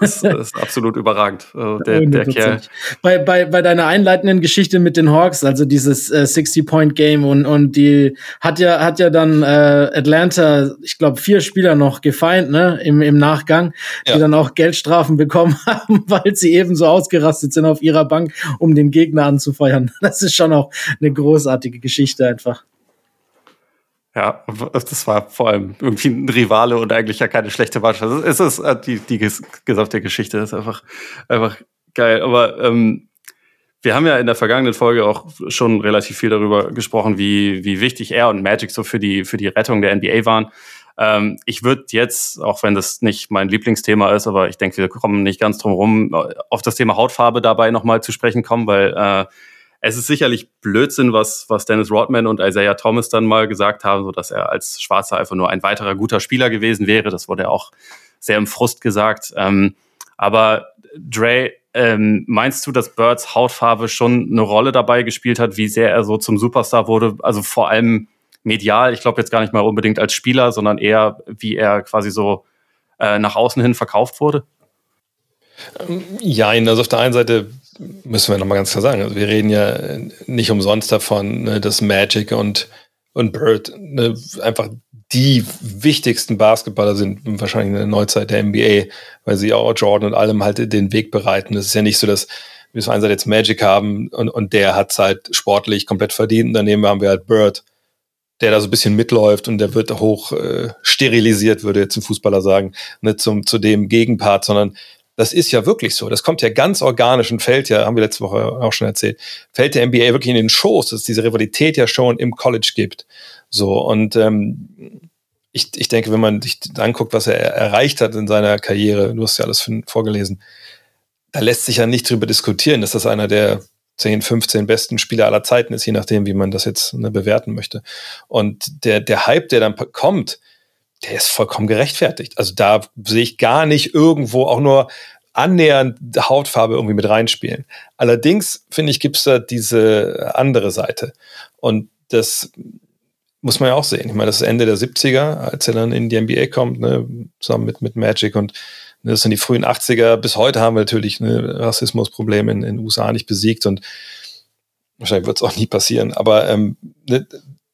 Das, das ist absolut überragend. Also der, der Kerl. Bei, bei, bei deiner einleitenden Geschichte mit den Hawks, also dieses äh, 60-Point-Game und, und die hat ja, hat ja dann äh, Atlanta, ich glaube, vier Spieler noch gefeind, ne, im, im Nachgang, ja. die dann auch Geldstrafen bekommen haben, weil sie eben so ausgerastet sind auf ihrer Bank, um den Gegner anzufeuern. Das ist schon auch eine großartige Geschichte einfach. Ja, das war vor allem irgendwie ein Rivale und eigentlich ja keine schlechte Mannschaft. Es ist äh, die, die gesamte Geschichte ist einfach, einfach geil. Aber ähm, wir haben ja in der vergangenen Folge auch schon relativ viel darüber gesprochen, wie, wie wichtig er und Magic so für die, für die Rettung der NBA waren. Ähm, ich würde jetzt, auch wenn das nicht mein Lieblingsthema ist, aber ich denke, wir kommen nicht ganz drum rum, auf das Thema Hautfarbe dabei nochmal zu sprechen kommen, weil äh, es ist sicherlich Blödsinn, was, was Dennis Rodman und Isaiah Thomas dann mal gesagt haben, so dass er als Schwarzer einfach nur ein weiterer guter Spieler gewesen wäre. Das wurde auch sehr im Frust gesagt. Ähm, aber Dre, ähm, meinst du, dass Birds Hautfarbe schon eine Rolle dabei gespielt hat, wie sehr er so zum Superstar wurde? Also vor allem medial, ich glaube jetzt gar nicht mal unbedingt als Spieler, sondern eher, wie er quasi so äh, nach außen hin verkauft wurde? Ja, also auf der einen Seite müssen wir nochmal ganz klar sagen, also wir reden ja nicht umsonst davon, ne, dass Magic und, und Bird ne, einfach die wichtigsten Basketballer sind wahrscheinlich in der Neuzeit der NBA, weil sie auch Jordan und allem halt den Weg bereiten. Es ist ja nicht so, dass wir so einerseits jetzt Magic haben und, und der hat es halt sportlich komplett verdient. Und daneben haben wir halt Bird, der da so ein bisschen mitläuft und der wird hoch äh, sterilisiert, würde jetzt ein Fußballer sagen, ne, zum, zu dem Gegenpart, sondern das ist ja wirklich so. Das kommt ja ganz organisch und fällt ja, haben wir letzte Woche auch schon erzählt, fällt der NBA wirklich in den Schoß, dass es diese Rivalität ja schon im College gibt. So, und ähm, ich, ich denke, wenn man sich anguckt, was er erreicht hat in seiner Karriere, du hast ja alles vorgelesen, da lässt sich ja nicht drüber diskutieren, dass das einer der 10, 15 besten Spieler aller Zeiten ist, je nachdem, wie man das jetzt ne, bewerten möchte. Und der, der Hype, der dann kommt, der ist vollkommen gerechtfertigt. Also da sehe ich gar nicht irgendwo auch nur annähernd Hautfarbe irgendwie mit reinspielen. Allerdings, finde ich, gibt es da diese andere Seite. Und das muss man ja auch sehen. Ich meine, das ist Ende der 70er, als er dann in die NBA kommt, ne, zusammen mit, mit Magic und ne, das sind die frühen 80er. Bis heute haben wir natürlich ne, Rassismusprobleme in, den USA nicht besiegt und wahrscheinlich wird es auch nie passieren. Aber ähm, ne,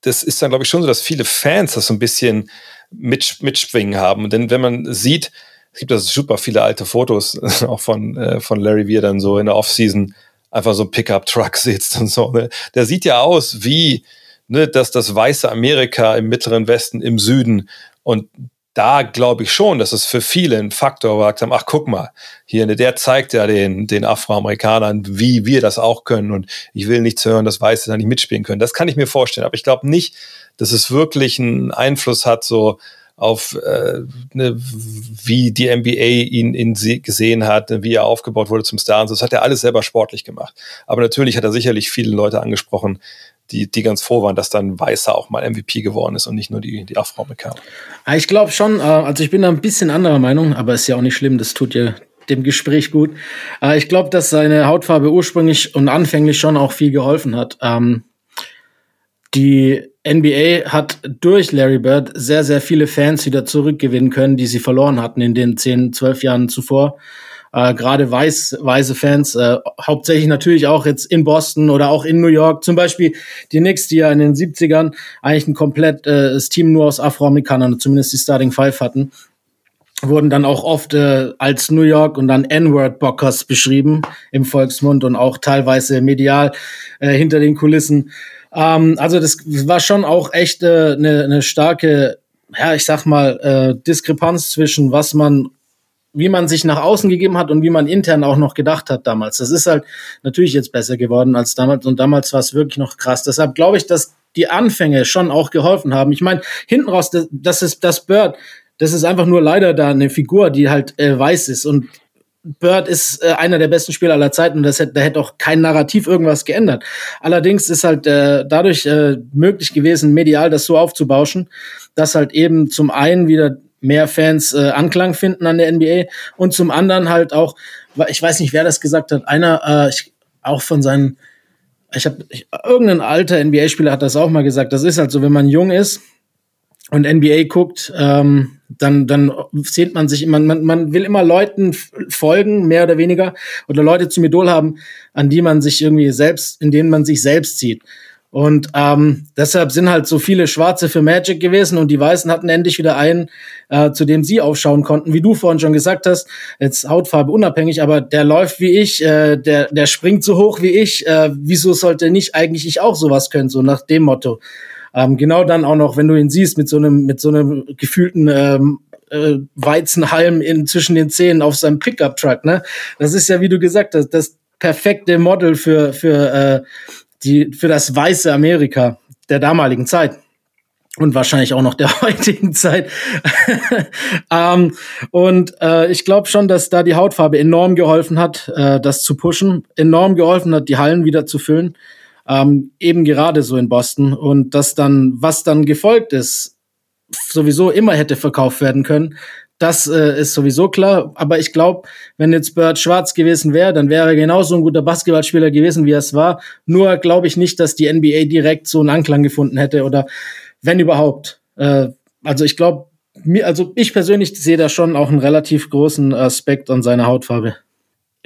das ist dann, glaube ich, schon so, dass viele Fans das so ein bisschen mit, mitschwingen haben. Denn wenn man sieht, es gibt also super viele alte Fotos auch von, äh, von Larry, wie dann so in der Offseason einfach so Pickup-Truck sitzt und so. Ne? Der sieht ja aus wie ne, dass das weiße Amerika im mittleren Westen, im Süden und da glaube ich schon, dass es für viele ein Faktor war, haben, ach guck mal, hier, ne, der zeigt ja den, den Afroamerikanern, wie wir das auch können und ich will nichts hören, dass Weiße da nicht mitspielen können. Das kann ich mir vorstellen, aber ich glaube nicht, dass es wirklich einen Einfluss hat, so auf äh, ne, wie die NBA ihn, ihn gesehen hat, wie er aufgebaut wurde zum Star und so. Das hat er alles selber sportlich gemacht. Aber natürlich hat er sicherlich viele Leute angesprochen, die, die ganz froh waren, dass dann Weißer auch mal MVP geworden ist und nicht nur die, die Afroamerikaner. Ich glaube schon, äh, also ich bin da ein bisschen anderer Meinung, aber ist ja auch nicht schlimm, das tut ja dem Gespräch gut. Äh, ich glaube, dass seine Hautfarbe ursprünglich und anfänglich schon auch viel geholfen hat. Ähm, die NBA hat durch Larry Bird sehr, sehr viele Fans wieder zurückgewinnen können, die sie verloren hatten in den 10, 12 Jahren zuvor äh, gerade weiß, weiße Fans, äh, hauptsächlich natürlich auch jetzt in Boston oder auch in New York. Zum Beispiel die Knicks, die ja in den 70ern eigentlich ein komplettes äh, Team nur aus Afroamerikanern, zumindest die Starting Five hatten wurden dann auch oft äh, als New York und dann N-Word-Bockers beschrieben im Volksmund und auch teilweise medial äh, hinter den Kulissen. Ähm, also das war schon auch echt eine äh, ne, ne starke, ja, ich sag mal, äh, Diskrepanz zwischen was man wie man sich nach außen gegeben hat und wie man intern auch noch gedacht hat damals. Das ist halt natürlich jetzt besser geworden als damals und damals war es wirklich noch krass. Deshalb glaube ich, dass die Anfänge schon auch geholfen haben. Ich meine, hinten raus, das, das ist das Bird, das ist einfach nur leider da eine Figur, die halt äh, weiß ist und Bird ist äh, einer der besten Spieler aller Zeiten und das hätte, da hätte auch kein Narrativ irgendwas geändert. Allerdings ist halt äh, dadurch äh, möglich gewesen, medial das so aufzubauschen, dass halt eben zum einen wieder mehr Fans äh, Anklang finden an der NBA und zum anderen halt auch, ich weiß nicht, wer das gesagt hat, einer äh, ich, auch von seinen, ich habe irgendein alter NBA-Spieler hat das auch mal gesagt. Das ist halt so, wenn man jung ist und NBA guckt, ähm, dann dann sehnt man sich immer, man, man will immer Leuten folgen, mehr oder weniger, oder Leute zum Idol haben, an die man sich irgendwie selbst, in denen man sich selbst sieht. Und ähm, deshalb sind halt so viele Schwarze für Magic gewesen und die Weißen hatten endlich wieder einen, äh, zu dem sie aufschauen konnten. Wie du vorhin schon gesagt hast, jetzt Hautfarbe unabhängig, aber der läuft wie ich, äh, der, der springt so hoch wie ich. Äh, wieso sollte nicht eigentlich ich auch sowas können, so nach dem Motto. Ähm, genau dann auch noch, wenn du ihn siehst mit so einem, mit so einem gefühlten ähm, äh, Weizenhalm in, zwischen den Zähnen auf seinem Pickup-Truck, ne? Das ist ja, wie du gesagt hast, das perfekte Model für, für äh, die, für das weiße Amerika der damaligen Zeit und wahrscheinlich auch noch der heutigen Zeit. ähm, und äh, ich glaube schon, dass da die Hautfarbe enorm geholfen hat, äh, das zu pushen, enorm geholfen hat, die Hallen wieder zu füllen. Ähm, eben gerade so in Boston. Und das dann, was dann gefolgt ist, sowieso immer hätte verkauft werden können. Das äh, ist sowieso klar. Aber ich glaube, wenn jetzt Bird schwarz gewesen wäre, dann wäre er genauso ein guter Basketballspieler gewesen, wie er es war. Nur glaube ich nicht, dass die NBA direkt so einen Anklang gefunden hätte oder wenn überhaupt. Äh, also ich glaube, mir, also ich persönlich sehe da schon auch einen relativ großen Aspekt an seiner Hautfarbe.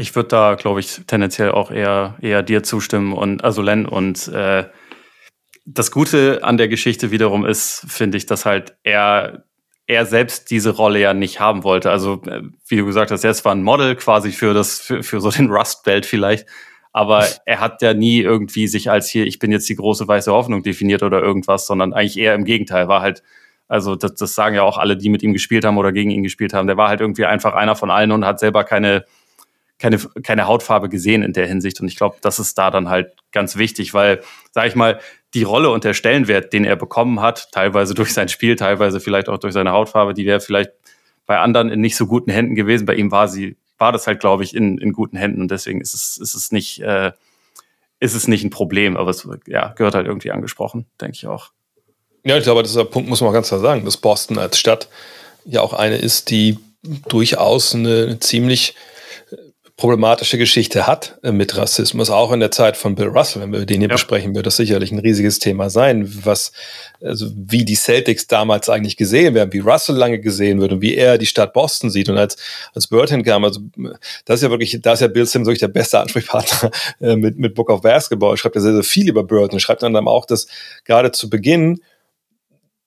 Ich würde da, glaube ich, tendenziell auch eher, eher dir zustimmen und also Len und äh, das Gute an der Geschichte wiederum ist, finde ich, dass halt er er selbst diese Rolle ja nicht haben wollte. Also, äh, wie du gesagt hast, er zwar ein Model quasi für das, für, für so den Rust-Belt vielleicht, aber er hat ja nie irgendwie sich als hier, ich bin jetzt die große weiße Hoffnung definiert oder irgendwas, sondern eigentlich eher im Gegenteil, war halt, also das, das sagen ja auch alle, die mit ihm gespielt haben oder gegen ihn gespielt haben, der war halt irgendwie einfach einer von allen und hat selber keine, keine, keine Hautfarbe gesehen in der Hinsicht. Und ich glaube, das ist da dann halt ganz wichtig, weil, sag ich mal, die Rolle und der Stellenwert, den er bekommen hat, teilweise durch sein Spiel, teilweise vielleicht auch durch seine Hautfarbe, die wäre vielleicht bei anderen in nicht so guten Händen gewesen. Bei ihm war sie, war das halt, glaube ich, in, in guten Händen und deswegen ist es, ist es nicht, äh, ist es nicht ein Problem, aber es ja, gehört halt irgendwie angesprochen, denke ich auch. Ja, ich glaube, dieser Punkt muss man ganz klar sagen, dass Boston als Stadt ja auch eine ist, die durchaus eine ziemlich problematische Geschichte hat äh, mit Rassismus, auch in der Zeit von Bill Russell, wenn wir den hier ja. besprechen, wird das sicherlich ein riesiges Thema sein, was, also wie die Celtics damals eigentlich gesehen werden, wie Russell lange gesehen wird und wie er die Stadt Boston sieht. Und als, als Bird hinkam, also das ist ja wirklich, da ist ja Bill Simmons wirklich der beste Ansprechpartner äh, mit, mit Book of Basketball. Er schreibt ja sehr, sehr viel über Bird und schreibt dann auch, dass gerade zu Beginn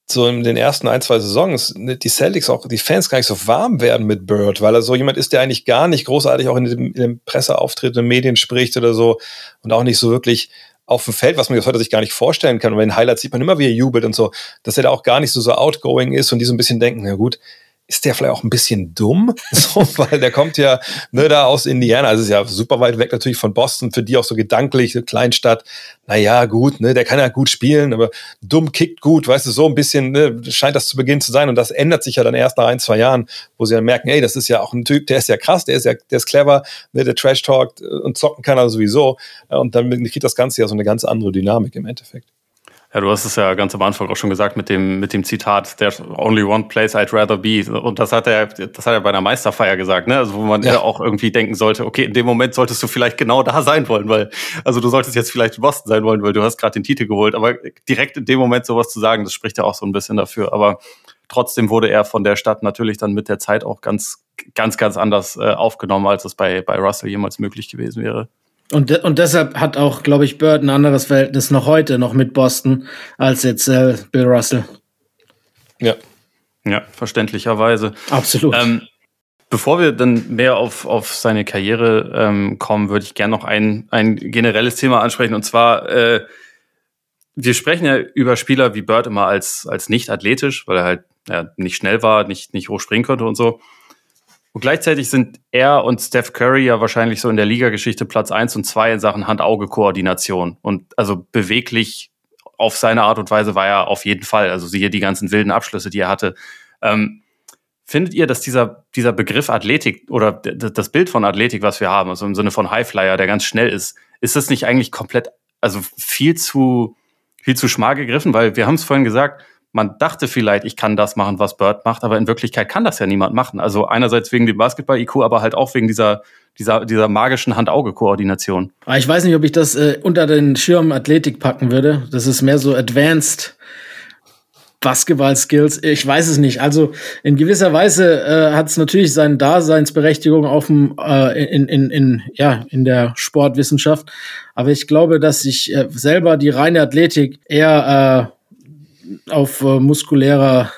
so in den ersten ein, zwei Saisons ne, die Celtics auch, die Fans gar nicht so warm werden mit Bird, weil er so jemand ist, der eigentlich gar nicht großartig auch in dem, in dem Presseauftritt in den Medien spricht oder so und auch nicht so wirklich auf dem Feld, was man jetzt heute sich gar nicht vorstellen kann. Und in Highlights sieht man immer, wie er jubelt und so, dass er da auch gar nicht so, so outgoing ist und die so ein bisschen denken, na gut, ist der vielleicht auch ein bisschen dumm, so, weil der kommt ja ne, da aus Indiana, also ist ja super weit weg natürlich von Boston, für die auch so gedanklich, Kleinstadt, naja, gut, ne, der kann ja gut spielen, aber dumm kickt gut, weißt du, so ein bisschen ne, scheint das zu Beginn zu sein und das ändert sich ja dann erst nach ein, zwei Jahren, wo sie dann merken, ey, das ist ja auch ein Typ, der ist ja krass, der ist ja, der ist clever, ne, der Trash talkt und zocken kann er sowieso. Und dann kriegt das Ganze ja so eine ganz andere Dynamik im Endeffekt. Ja, du hast es ja ganz am Anfang auch schon gesagt mit dem, mit dem Zitat, there's only one place I'd rather be. Und das hat er, das hat er bei einer Meisterfeier gesagt, ne? Also wo man ja. auch irgendwie denken sollte, okay, in dem Moment solltest du vielleicht genau da sein wollen, weil, also du solltest jetzt vielleicht in Boston sein wollen, weil du hast gerade den Titel geholt. Aber direkt in dem Moment sowas zu sagen, das spricht ja auch so ein bisschen dafür. Aber trotzdem wurde er von der Stadt natürlich dann mit der Zeit auch ganz, ganz, ganz anders äh, aufgenommen, als es bei, bei Russell jemals möglich gewesen wäre. Und, de und deshalb hat auch, glaube ich, Bird ein anderes Verhältnis noch heute noch mit Boston als jetzt äh, Bill Russell. Ja. Ja, verständlicherweise. Absolut. Ähm, bevor wir dann mehr auf, auf seine Karriere ähm, kommen, würde ich gerne noch ein, ein generelles Thema ansprechen. Und zwar, äh, wir sprechen ja über Spieler wie Bird immer als, als nicht athletisch, weil er halt ja, nicht schnell war, nicht, nicht hoch springen konnte und so. Und gleichzeitig sind er und Steph Curry ja wahrscheinlich so in der Ligageschichte Platz eins und zwei in Sachen Hand-Auge-Koordination. Und also beweglich auf seine Art und Weise war er auf jeden Fall. Also siehe die ganzen wilden Abschlüsse, die er hatte. Ähm, findet ihr, dass dieser, dieser Begriff Athletik oder das Bild von Athletik, was wir haben, also im Sinne von Highflyer, der ganz schnell ist, ist das nicht eigentlich komplett, also viel zu, viel zu schmal gegriffen? Weil wir haben es vorhin gesagt, man dachte vielleicht, ich kann das machen, was Bird macht, aber in Wirklichkeit kann das ja niemand machen. Also einerseits wegen dem Basketball-IQ, aber halt auch wegen dieser, dieser, dieser magischen Hand-Auge-Koordination. Ich weiß nicht, ob ich das äh, unter den Schirm Athletik packen würde. Das ist mehr so Advanced Basketball-Skills. Ich weiß es nicht. Also in gewisser Weise äh, hat es natürlich seine Daseinsberechtigung auf dem, äh, in, in, in, ja, in der Sportwissenschaft. Aber ich glaube, dass ich äh, selber die reine Athletik eher äh, auf äh, muskulärer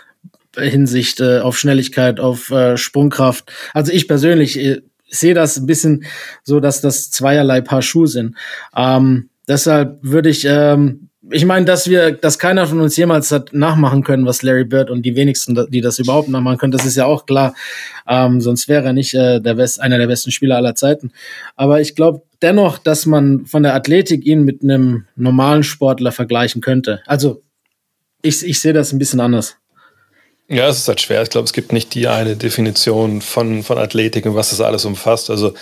Hinsicht, äh, auf Schnelligkeit, auf äh, Sprungkraft. Also ich persönlich äh, sehe das ein bisschen so, dass das zweierlei Paar Schuhe sind. Ähm, deshalb würde ich, ähm, ich meine, dass wir, dass keiner von uns jemals hat nachmachen können, was Larry Bird und die wenigsten, die das überhaupt nachmachen können, das ist ja auch klar. Ähm, sonst wäre er nicht äh, der Best, einer der besten Spieler aller Zeiten. Aber ich glaube dennoch, dass man von der Athletik ihn mit einem normalen Sportler vergleichen könnte. Also ich, ich sehe das ein bisschen anders. Ja, es ist halt schwer. Ich glaube, es gibt nicht die eine Definition von, von Athletik und was das alles umfasst. Also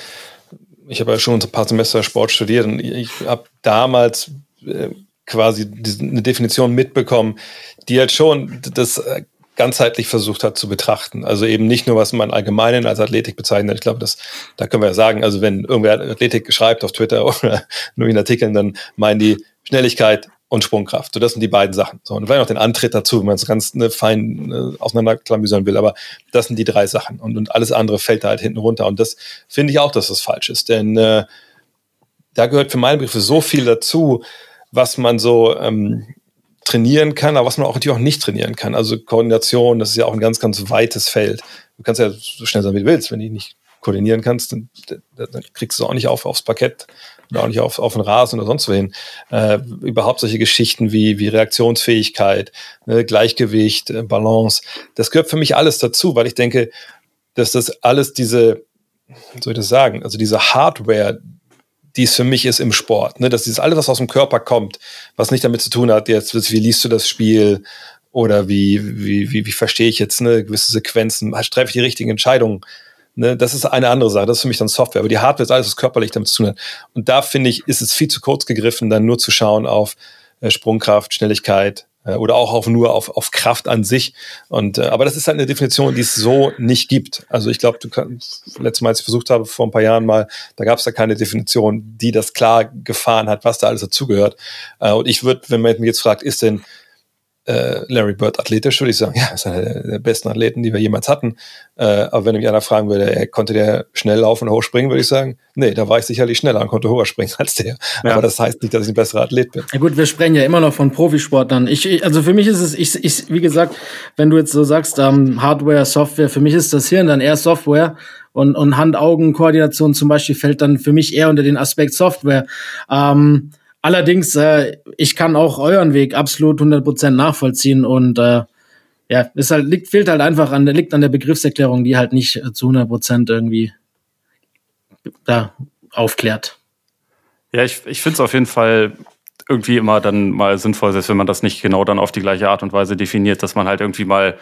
ich habe ja schon ein paar Semester Sport studiert und ich habe damals äh, quasi eine Definition mitbekommen, die halt schon das äh, ganzheitlich versucht hat zu betrachten. Also eben nicht nur, was man allgemein als Athletik bezeichnet. Ich glaube, das, da können wir ja sagen, also wenn irgendwer Athletik schreibt auf Twitter oder nur in Artikeln, dann meinen die Schnelligkeit, und Sprungkraft. So, das sind die beiden Sachen. So, und vielleicht noch den Antritt dazu, wenn man es ganz ne, fein ne, auseinanderklamüsern will. Aber das sind die drei Sachen. Und, und alles andere fällt da halt hinten runter. Und das finde ich auch, dass das falsch ist. Denn äh, da gehört für meine Begriffe so viel dazu, was man so ähm, trainieren kann, aber was man auch natürlich auch nicht trainieren kann. Also Koordination, das ist ja auch ein ganz, ganz weites Feld. Du kannst ja so schnell sein, wie du willst. Wenn du nicht koordinieren kannst, dann, dann kriegst du es auch nicht auf, aufs Parkett auch nicht auf, auf den Rasen oder sonst wohin. Äh, überhaupt solche Geschichten wie, wie Reaktionsfähigkeit, ne, Gleichgewicht, äh, Balance, das gehört für mich alles dazu, weil ich denke, dass das alles diese, soll ich das sagen, also diese Hardware, die es für mich ist im Sport, ne, dass dieses alles, was aus dem Körper kommt, was nicht damit zu tun hat, jetzt, wie liest du das Spiel oder wie, wie, wie, wie verstehe ich jetzt ne, gewisse Sequenzen, treffe ich die richtigen Entscheidungen, Ne, das ist eine andere Sache. Das ist für mich dann Software. Aber die Hardware ist alles, was körperlich damit zu tun hat. Und da finde ich, ist es viel zu kurz gegriffen, dann nur zu schauen auf äh, Sprungkraft, Schnelligkeit äh, oder auch auf nur auf, auf Kraft an sich. Und äh, aber das ist halt eine Definition, die es so nicht gibt. Also ich glaube, du kannst letztes Mal, als ich versucht habe, vor ein paar Jahren mal, da gab es da keine Definition, die das klar gefahren hat, was da alles dazugehört. Äh, und ich würde, wenn man mich jetzt fragt, ist denn äh, Larry Bird athletisch, würde ich sagen, ja, ist einer der besten Athleten, die wir jemals hatten. Äh, aber wenn mich einer fragen würde, er konnte der schnell laufen und hochspringen, würde ich sagen, nee, da war ich sicherlich schneller und konnte höher springen als der. Ja. Aber das heißt nicht, dass ich ein besserer Athlet bin. Ja gut, wir sprechen ja immer noch von Profisportlern. Ich, ich also für mich ist es, ich, ich, wie gesagt, wenn du jetzt so sagst, ähm, Hardware, Software, für mich ist das Hirn dann eher Software und, und Hand-Augen-Koordination zum Beispiel fällt dann für mich eher unter den Aspekt Software. Ähm, Allerdings, äh, ich kann auch euren Weg absolut 100% nachvollziehen und äh, ja, es halt, liegt, fehlt halt einfach an, liegt an der Begriffserklärung, die halt nicht zu 100% irgendwie da aufklärt. Ja, ich, ich finde es auf jeden Fall irgendwie immer dann mal sinnvoll, selbst wenn man das nicht genau dann auf die gleiche Art und Weise definiert, dass man halt irgendwie mal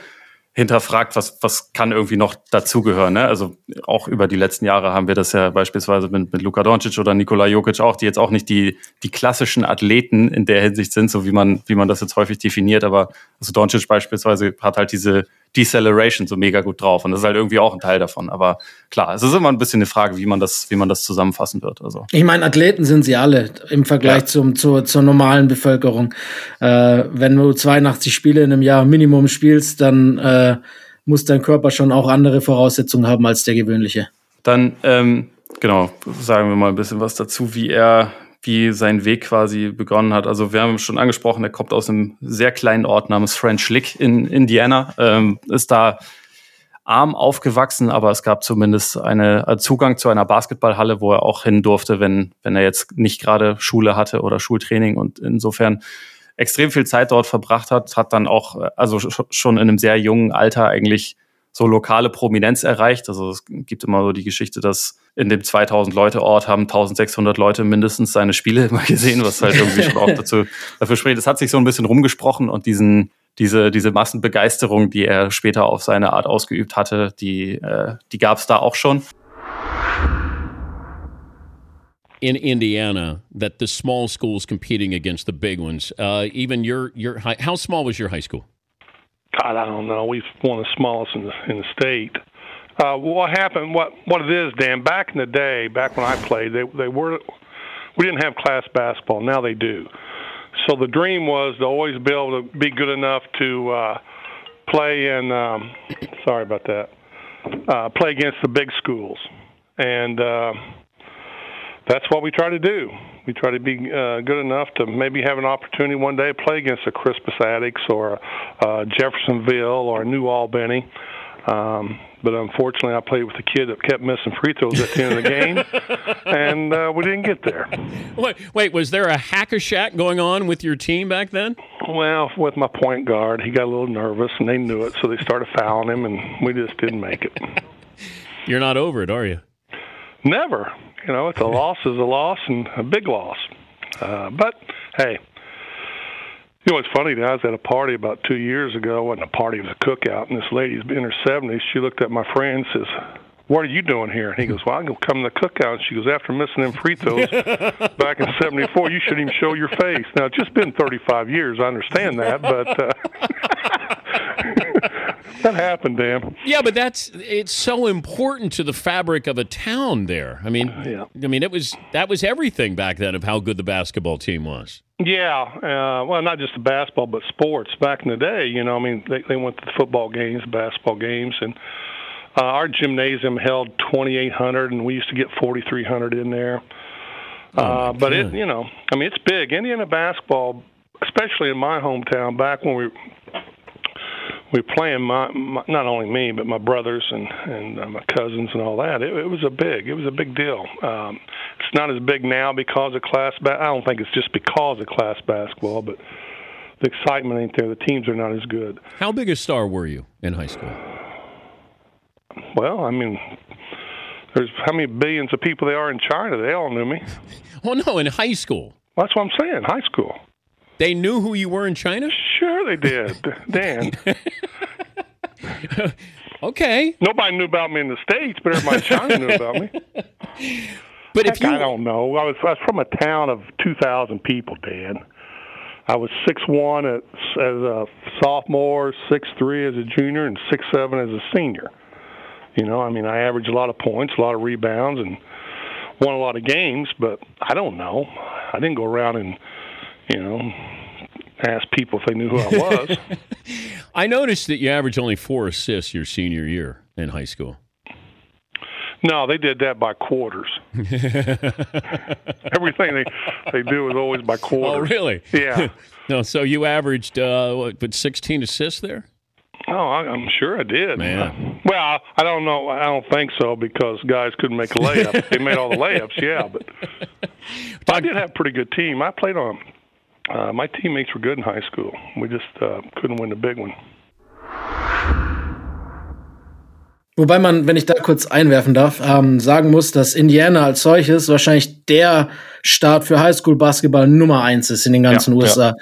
hinterfragt, was, was kann irgendwie noch dazugehören. Ne? Also auch über die letzten Jahre haben wir das ja beispielsweise mit, mit Luka Doncic oder Nikola Jokic auch, die jetzt auch nicht die, die klassischen Athleten in der Hinsicht sind, so wie man, wie man das jetzt häufig definiert. Aber also Doncic beispielsweise hat halt diese Deceleration so mega gut drauf. Und das ist halt irgendwie auch ein Teil davon. Aber klar, es ist immer ein bisschen eine Frage, wie man das, wie man das zusammenfassen wird. Also. Ich meine, Athleten sind sie alle im Vergleich ja. zum, zur, zur normalen Bevölkerung. Äh, wenn du 82 Spiele in einem Jahr Minimum spielst, dann äh, muss dein Körper schon auch andere Voraussetzungen haben als der gewöhnliche. Dann, ähm, genau, sagen wir mal ein bisschen was dazu, wie er wie sein Weg quasi begonnen hat. Also wir haben schon angesprochen, er kommt aus einem sehr kleinen Ort namens French Lick in Indiana, ähm, ist da arm aufgewachsen, aber es gab zumindest eine äh, Zugang zu einer Basketballhalle, wo er auch hin durfte, wenn, wenn er jetzt nicht gerade Schule hatte oder Schultraining und insofern extrem viel Zeit dort verbracht hat, hat dann auch, also schon in einem sehr jungen Alter eigentlich so lokale Prominenz erreicht. Also es gibt immer so die Geschichte, dass in dem 2000 Leute Ort haben 1600 Leute mindestens seine Spiele immer gesehen, was halt irgendwie schon auch dazu dafür spricht. Es hat sich so ein bisschen rumgesprochen und diesen diese diese Massenbegeisterung, die er später auf seine Art ausgeübt hatte, die äh, die gab es da auch schon. in Indiana that the small schools competing against the big ones. Uh, even your your high, how small was your high school? God, I don't know. We've one of the smallest in the in the state. Uh, what happened? What what it is, Dan? Back in the day, back when I played, they they were we didn't have class basketball. Now they do. So the dream was to always be able to be good enough to uh, play in. Um, sorry about that. Uh, play against the big schools, and uh, that's what we try to do. We try to be uh, good enough to maybe have an opportunity one day to play against a Crispus Attucks or uh, Jeffersonville or New Albany. Um, but unfortunately, I played with a kid that kept missing free throws at the end of the game, and uh, we didn't get there. Wait, wait, was there a hack a shack going on with your team back then? Well, with my point guard, he got a little nervous, and they knew it, so they started fouling him, and we just didn't make it. You're not over it, are you? Never. You know, it's a loss is a loss and a big loss. Uh, but hey, you know what's funny? I was at a party about two years ago. It wasn't a party; it was a cookout. And this lady's in her seventies. She looked at my friend and says, "What are you doing here?" And he goes, "Well, I'm gonna come to the cookout." And she goes, "After missing them free throws back in '74, you shouldn't even show your face." Now it's just been 35 years. I understand that, but. Uh, that happened, Dan. Yeah, but that's it's so important to the fabric of a town there. I mean, yeah. I mean, it was that was everything back then of how good the basketball team was. Yeah, uh, well, not just the basketball, but sports. Back in the day, you know, I mean, they, they went to the football games, basketball games, and uh, our gymnasium held 2,800, and we used to get 4,300 in there. Oh uh, but it, you know, I mean, it's big. Indiana basketball, especially in my hometown, back when we we were playing my, my not only me but my brothers and and uh, my cousins and all that. It, it was a big it was a big deal. Um, it's not as big now because of class. Ba- I don't think it's just because of class basketball, but the excitement ain't there. The teams are not as good. How big a star were you in high school? Well, I mean, there's how many billions of people there are in China. They all knew me. well, no, in high school. Well, that's what I'm saying. High school. They knew who you were in China? Sure, they did. Dan. okay. Nobody knew about me in the States, but everybody in China knew about me. But Heck, if you. I don't know. I was, I was from a town of 2,000 people, Dan. I was six one as a sophomore, six three as a junior, and six seven as a senior. You know, I mean, I averaged a lot of points, a lot of rebounds, and won a lot of games. But I don't know. I didn't go around and you know, ask people if they knew who I was. I noticed that you averaged only four assists your senior year in high school. No, they did that by quarters. Everything they they do is always by quarters. Oh, really? Yeah. no, so you averaged uh, what, but 16 assists there? Oh, I, I'm sure I did. Man. Well, I don't know. I don't think so because guys couldn't make a layup. they made all the layups, yeah, but I did have a pretty good team. I played on. Uh, my teammates were good in high school. We just uh, couldn't win the big one. Wobei man, wenn ich da kurz einwerfen darf, ähm, sagen muss, dass Indiana als solches wahrscheinlich der Start für Highschool-Basketball Nummer eins ist in den ganzen Ja, USA. ja.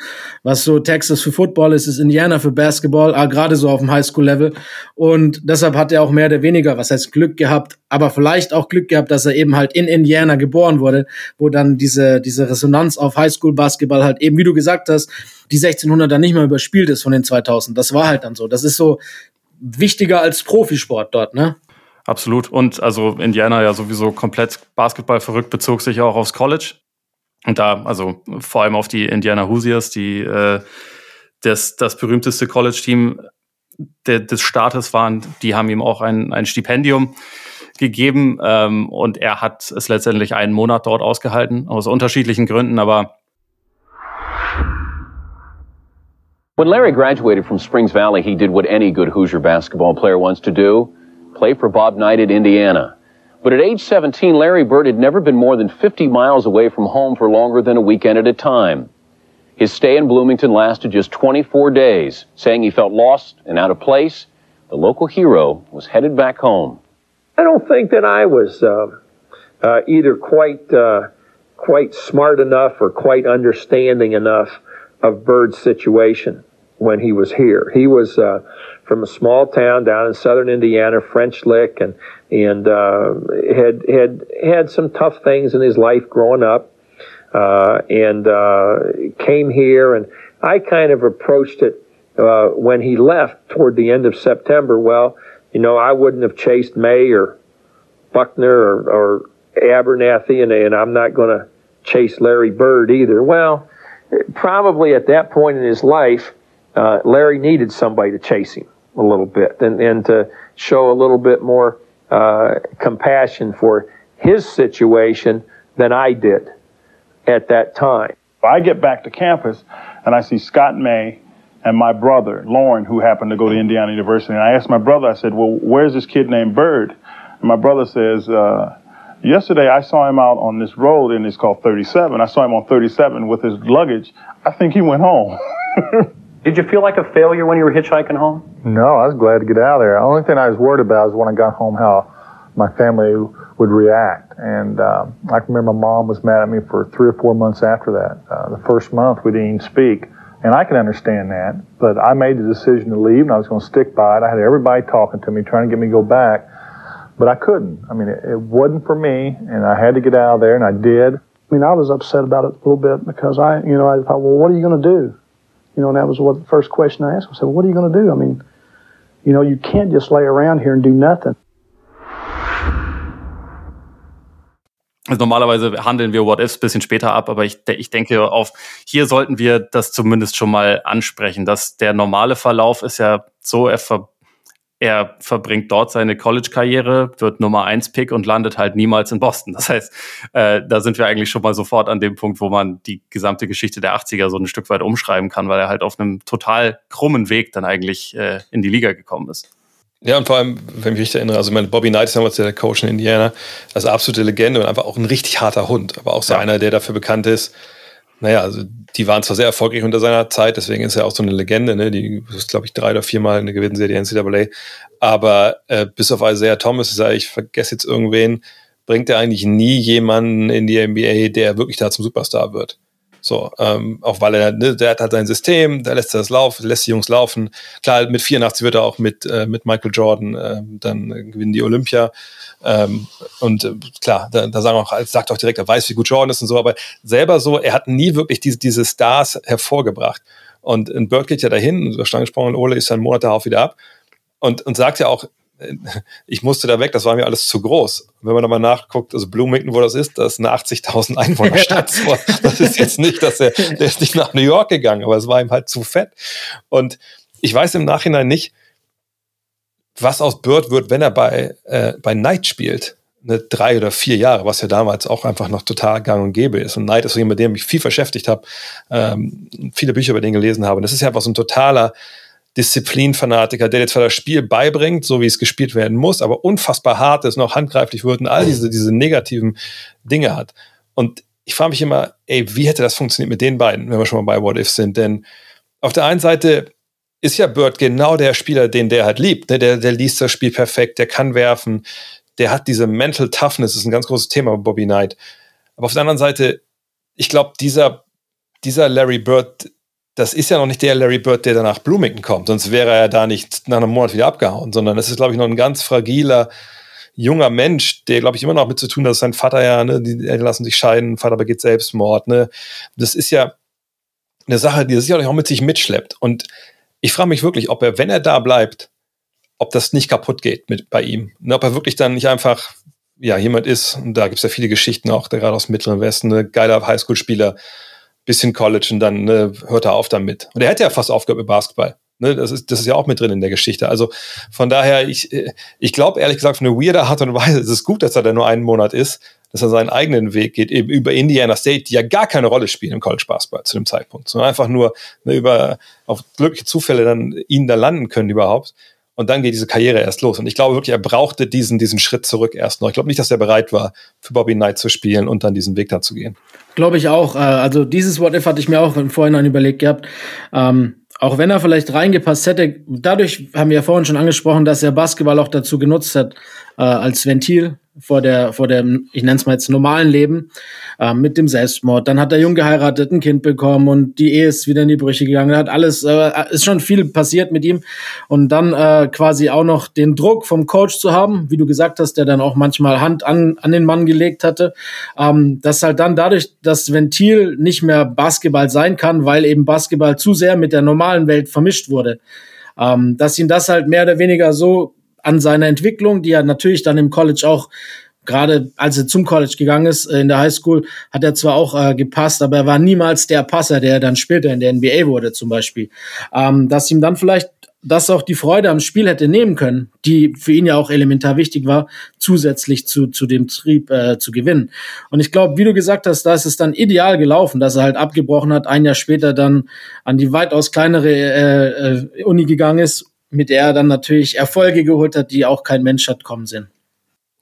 Was so Texas für Football ist, ist Indiana für Basketball, ah, gerade so auf dem Highschool-Level. Und deshalb hat er auch mehr oder weniger, was heißt Glück gehabt, aber vielleicht auch Glück gehabt, dass er eben halt in Indiana geboren wurde, wo dann diese, diese Resonanz auf Highschool-Basketball halt eben, wie du gesagt hast, die 1600 dann nicht mehr überspielt ist von den 2000. Das war halt dann so. Das ist so wichtiger als Profisport dort, ne? Absolut. Und also Indiana ja sowieso komplett Basketball verrückt, bezog sich auch aufs College. Und da, also vor allem auf die Indiana Hoosiers, die äh, das, das berühmteste College-Team de, des Staates waren, die haben ihm auch ein, ein Stipendium gegeben. Ähm, und er hat es letztendlich einen Monat dort ausgehalten, aus unterschiedlichen Gründen, aber When Larry graduated from Springs Valley, he did what any good Hoosier basketball player wants to do play for Bob Knight at Indiana. But at age 17, Larry Bird had never been more than 50 miles away from home for longer than a weekend at a time. His stay in Bloomington lasted just 24 days. Saying he felt lost and out of place, the local hero was headed back home. I don't think that I was uh, uh, either quite uh, quite smart enough or quite understanding enough of Bird's situation when he was here. He was uh, from a small town down in southern Indiana, French Lick, and and uh, had had had some tough things in his life growing up, uh, and uh, came here. And I kind of approached it uh, when he left toward the end of September. Well, you know, I wouldn't have chased May or Buckner or, or Abernathy, and, and I'm not going to chase Larry Bird either. Well, probably at that point in his life, uh, Larry needed somebody to chase him a little bit and, and to show a little bit more uh, compassion for his situation than I did at that time. I get back to campus and I see Scott May and my brother, Lauren, who happened to go to Indiana University. And I asked my brother, I said, Well, where's this kid named Bird? And my brother says, uh, Yesterday I saw him out on this road and it's called 37. I saw him on 37 with his luggage. I think he went home. Did you feel like a failure when you were hitchhiking home? No, I was glad to get out of there. The only thing I was worried about is when I got home how my family would react. And um, I can remember my mom was mad at me for three or four months after that. Uh, the first month we didn't even speak. And I can understand that. But I made the decision to leave and I was going to stick by it. I had everybody talking to me, trying to get me to go back. But I couldn't. I mean, it, it wasn't for me. And I had to get out of there and I did. I mean, I was upset about it a little bit because I, you know, I thought, well, what are you going to do? You know, and that was what the first question I asked. I said, well, what are you going to do? I mean, you know, you can't just lay around here and do nothing. Also normalerweise handeln wir What Ifs ein bisschen später ab, aber ich, ich denke, auf hier sollten wir das zumindest schon mal ansprechen, dass der normale Verlauf ist ja so, er, ver, er verbringt dort seine College-Karriere, wird Nummer 1 Pick und landet halt niemals in Boston. Das heißt, äh, da sind wir eigentlich schon mal sofort an dem Punkt, wo man die gesamte Geschichte der 80er so ein Stück weit umschreiben kann, weil er halt auf einem total krummen Weg dann eigentlich äh, in die Liga gekommen ist. Ja, und vor allem, wenn ich mich richtig erinnere, also meine Bobby Knight ist damals der Coach in Indiana, das ist absolute Legende und einfach auch ein richtig harter Hund, aber auch so ja. einer, der dafür bekannt ist. Naja, also die waren zwar sehr erfolgreich unter seiner Zeit, deswegen ist er auch so eine Legende, ne? Die ist, glaube ich, drei oder viermal eine gewesen Serie NCAA. Aber äh, bis auf Isaiah Thomas, ich, ich vergesse jetzt irgendwen, bringt er eigentlich nie jemanden in die NBA, der wirklich da zum Superstar wird. So, ähm, auch weil er, ne, der hat halt sein System, da lässt das laufen, lässt die Jungs laufen. Klar, mit 84 wird er auch mit, äh, mit Michael Jordan, äh, dann gewinnen die Olympia. Ähm, und äh, klar, da, da sagen auch, sagt auch direkt, er weiß, wie gut Jordan ist und so, aber selber so, er hat nie wirklich diese, diese Stars hervorgebracht. Und in Bird geht ja dahin, du hast angesprochen, Ole ist dann Monate auf wieder ab und, und sagt ja auch, ich musste da weg, das war mir alles zu groß. Wenn man da mal nachguckt, also Bloomington, wo das ist, das ist eine 80.000 Einwohnerstadt. das ist jetzt nicht, dass er, der ist nicht nach New York gegangen, aber es war ihm halt zu fett. Und ich weiß im Nachhinein nicht, was aus Bird wird, wenn er bei, äh, bei Knight spielt. Ne, drei oder vier Jahre, was ja damals auch einfach noch total gang und gäbe ist. Und Knight ist so jemand, mit dem ich viel beschäftigt habe, ähm, viele Bücher über den gelesen habe. Und das ist ja einfach so ein totaler Disziplinfanatiker, der dir zwar das Spiel beibringt, so wie es gespielt werden muss, aber unfassbar hart ist, noch handgreiflich wird und all diese, diese negativen Dinge hat. Und ich frage mich immer, ey, wie hätte das funktioniert mit den beiden, wenn wir schon mal bei What If sind? Denn auf der einen Seite ist ja Bird genau der Spieler, den der halt liebt. Ne? Der, der liest das Spiel perfekt, der kann werfen, der hat diese Mental Toughness, das ist ein ganz großes Thema bei Bobby Knight. Aber auf der anderen Seite, ich glaube, dieser, dieser Larry Bird, das ist ja noch nicht der Larry Bird, der danach Bloomington kommt, sonst wäre er da nicht nach einem Monat wieder abgehauen, sondern das ist, glaube ich, noch ein ganz fragiler, junger Mensch, der, glaube ich, immer noch mit zu tun hat, dass sein Vater ja, ne, die Eltern lassen sich scheiden, Vater begeht Selbstmord, ne. Das ist ja eine Sache, die er sicherlich auch mit sich mitschleppt. Und ich frage mich wirklich, ob er, wenn er da bleibt, ob das nicht kaputt geht mit bei ihm. Und ob er wirklich dann nicht einfach ja jemand ist, und da gibt es ja viele Geschichten auch, gerade aus dem Mittleren Westen, ne, geiler Highschool-Spieler, bisschen College und dann ne, hört er auf damit. Und er hätte ja fast aufgehört mit Basketball. Ne, das, ist, das ist ja auch mit drin in der Geschichte. Also von daher, ich, ich glaube ehrlich gesagt, von eine weirde Art und Weise ist es gut, dass er da nur einen Monat ist, dass er seinen eigenen Weg geht, eben über Indiana State, die ja gar keine Rolle spielen im College Basketball zu dem Zeitpunkt, sondern einfach nur ne, über auf glückliche Zufälle dann ihn da landen können überhaupt. Und dann geht diese Karriere erst los. Und ich glaube wirklich, er brauchte diesen, diesen Schritt zurück erst noch. Ich glaube nicht, dass er bereit war, für Bobby Knight zu spielen und dann diesen Weg da zu gehen. Glaube ich auch. Äh, also dieses What If hatte ich mir auch im Vorhinein überlegt gehabt. Ähm, auch wenn er vielleicht reingepasst hätte, dadurch haben wir ja vorhin schon angesprochen, dass er Basketball auch dazu genutzt hat, äh, als Ventil vor der, vor dem, ich nenne es mal jetzt normalen Leben, äh, mit dem Selbstmord. Dann hat er jung geheiratet, ein Kind bekommen und die Ehe ist wieder in die Brüche gegangen. Hat alles, äh, ist schon viel passiert mit ihm. Und dann äh, quasi auch noch den Druck vom Coach zu haben, wie du gesagt hast, der dann auch manchmal Hand an, an den Mann gelegt hatte, ähm, dass halt dann dadurch das Ventil nicht mehr Basketball sein kann, weil eben Basketball zu sehr mit der normalen Welt vermischt wurde. Ähm, dass ihn das halt mehr oder weniger so an seiner Entwicklung, die er natürlich dann im College auch gerade als er zum College gegangen ist, äh, in der Highschool, hat er zwar auch äh, gepasst, aber er war niemals der Passer, der dann später in der NBA wurde zum Beispiel. Ähm, dass ihm dann vielleicht das auch die Freude am Spiel hätte nehmen können, die für ihn ja auch elementar wichtig war, zusätzlich zu, zu dem Trieb äh, zu gewinnen. Und ich glaube, wie du gesagt hast, da ist es dann ideal gelaufen, dass er halt abgebrochen hat, ein Jahr später dann an die weitaus kleinere äh, äh Uni gegangen ist mit der er dann natürlich Erfolge geholt hat, die auch kein Mensch hat kommen sehen.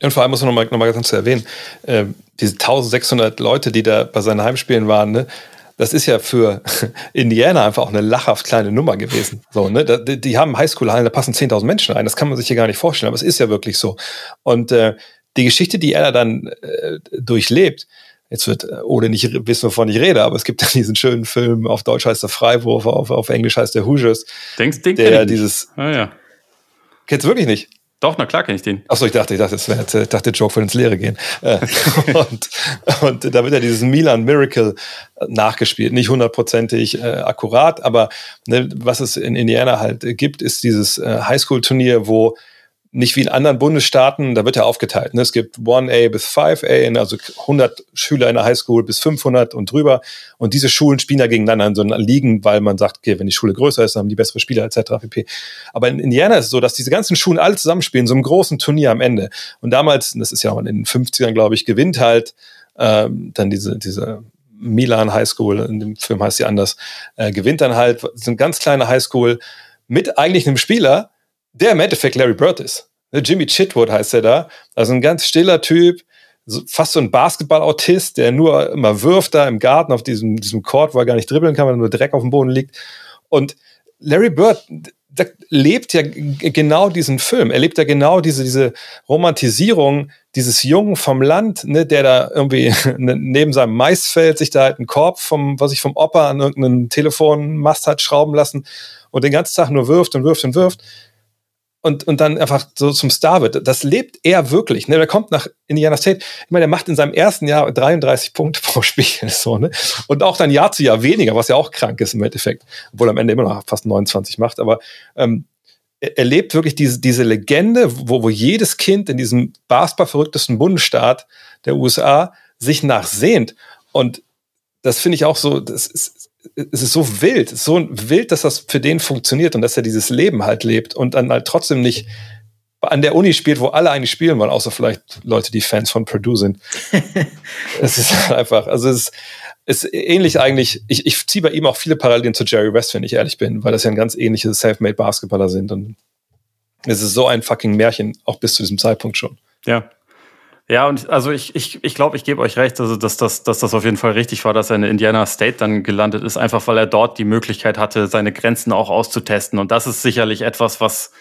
Und vor allem muss man nochmal noch mal ganz erwähnen, äh, diese 1600 Leute, die da bei seinen Heimspielen waren, ne, das ist ja für Indiana einfach auch eine lachhaft kleine Nummer gewesen. So, ne? Die, die haben Highschool-Hallen, da passen 10.000 Menschen rein. Das kann man sich hier gar nicht vorstellen, aber es ist ja wirklich so. Und äh, die Geschichte, die er dann äh, durchlebt, jetzt wird äh, Ole nicht wissen, wovon ich rede, aber es gibt diesen schönen Film, auf Deutsch heißt der Freiwurf, auf, auf Englisch heißt der Hoosiers. Denkst du, der dieses. Ah, ja. Kennst du wirklich nicht? Doch, na klar kenne ich den. Achso, ich dachte, ich dachte, das wäre ich dachte, der Joke würde ins Leere gehen. Äh, und, und da wird ja dieses Milan Miracle nachgespielt. Nicht hundertprozentig äh, akkurat, aber ne, was es in Indiana halt gibt, ist dieses äh, Highschool-Turnier, wo nicht wie in anderen Bundesstaaten, da wird ja aufgeteilt. Ne? Es gibt 1A bis 5A, also 100 Schüler in der Highschool bis 500 und drüber. Und diese Schulen spielen ja gegeneinander in so einer Ligen, weil man sagt, okay, wenn die Schule größer ist, dann haben die bessere Spieler etc. pp. Aber in Indiana ist es so, dass diese ganzen Schulen alle zusammenspielen, so einem großen Turnier am Ende. Und damals, das ist ja auch in den 50ern, glaube ich, gewinnt halt ähm, dann diese, diese Milan High School, in dem Film heißt sie anders, äh, gewinnt dann halt so eine ganz kleine High School mit eigentlich einem Spieler, der im Endeffekt Larry Bird ist. Ne, Jimmy Chitwood heißt er da. Also ein ganz stiller Typ, fast so ein Basketball-Autist, der nur immer wirft da im Garten auf diesem, diesem Court, wo er gar nicht dribbeln kann, weil nur Dreck auf dem Boden liegt. Und Larry Bird lebt ja genau diesen Film. Er lebt ja genau diese, diese Romantisierung dieses Jungen vom Land, ne, der da irgendwie ne, neben seinem Maisfeld sich da halt einen Korb vom, was ich vom Opa an irgendeinen Telefonmast hat schrauben lassen und den ganzen Tag nur wirft und wirft und wirft und, und dann einfach so zum Star wird. Das lebt er wirklich. Ne? Der kommt nach Indiana State. Ich meine, der macht in seinem ersten Jahr 33 Punkte pro Spiel. So, ne? Und auch dann Jahr zu Jahr weniger, was ja auch krank ist im Endeffekt. Obwohl er am Ende immer noch fast 29 macht. Aber ähm, er lebt wirklich diese, diese Legende, wo, wo jedes Kind in diesem basketballverrücktesten Bundesstaat der USA sich nachsehnt. Und das finde ich auch so, das ist, es ist so wild, so wild, dass das für den funktioniert und dass er dieses Leben halt lebt und dann halt trotzdem nicht an der Uni spielt, wo alle eigentlich spielen wollen, außer vielleicht Leute, die Fans von Purdue sind. es ist einfach, also es ist, ist ähnlich eigentlich, ich, ich ziehe bei ihm auch viele Parallelen zu Jerry West, wenn ich ehrlich bin, weil das ja ein ganz ähnliche Self-Made Basketballer sind und es ist so ein fucking Märchen, auch bis zu diesem Zeitpunkt schon. Ja. Ja, und also ich, ich, ich glaube, ich gebe euch recht, also dass, dass, dass das auf jeden Fall richtig war, dass er in Indiana State dann gelandet ist, einfach weil er dort die Möglichkeit hatte, seine Grenzen auch auszutesten. Und das ist sicherlich etwas, was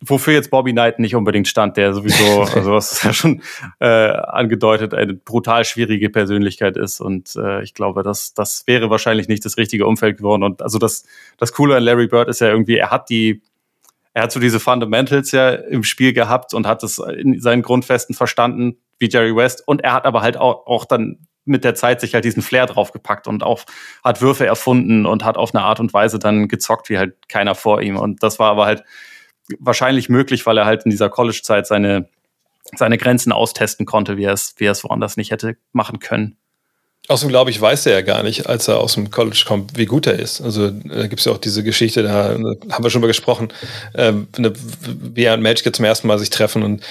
wofür jetzt Bobby Knight nicht unbedingt stand, der sowieso, also was ist ja schon äh, angedeutet, eine brutal schwierige Persönlichkeit ist. Und äh, ich glaube, das, das wäre wahrscheinlich nicht das richtige Umfeld geworden. Und also das, das Coole an Larry Bird ist ja irgendwie, er hat die, er hat so diese Fundamentals ja im Spiel gehabt und hat es in seinen Grundfesten verstanden, wie Jerry West. Und er hat aber halt auch, auch dann mit der Zeit sich halt diesen Flair draufgepackt und auch hat Würfe erfunden und hat auf eine Art und Weise dann gezockt wie halt keiner vor ihm. Und das war aber halt wahrscheinlich möglich, weil er halt in dieser College-Zeit seine, seine Grenzen austesten konnte, wie er es, wie er es woanders nicht hätte machen können. Außerdem glaube ich, weiß er ja gar nicht, als er aus dem College kommt, wie gut er ist. Also da gibt es ja auch diese Geschichte, da haben wir schon mal gesprochen, ähm, wie er und Magic zum ersten Mal sich treffen und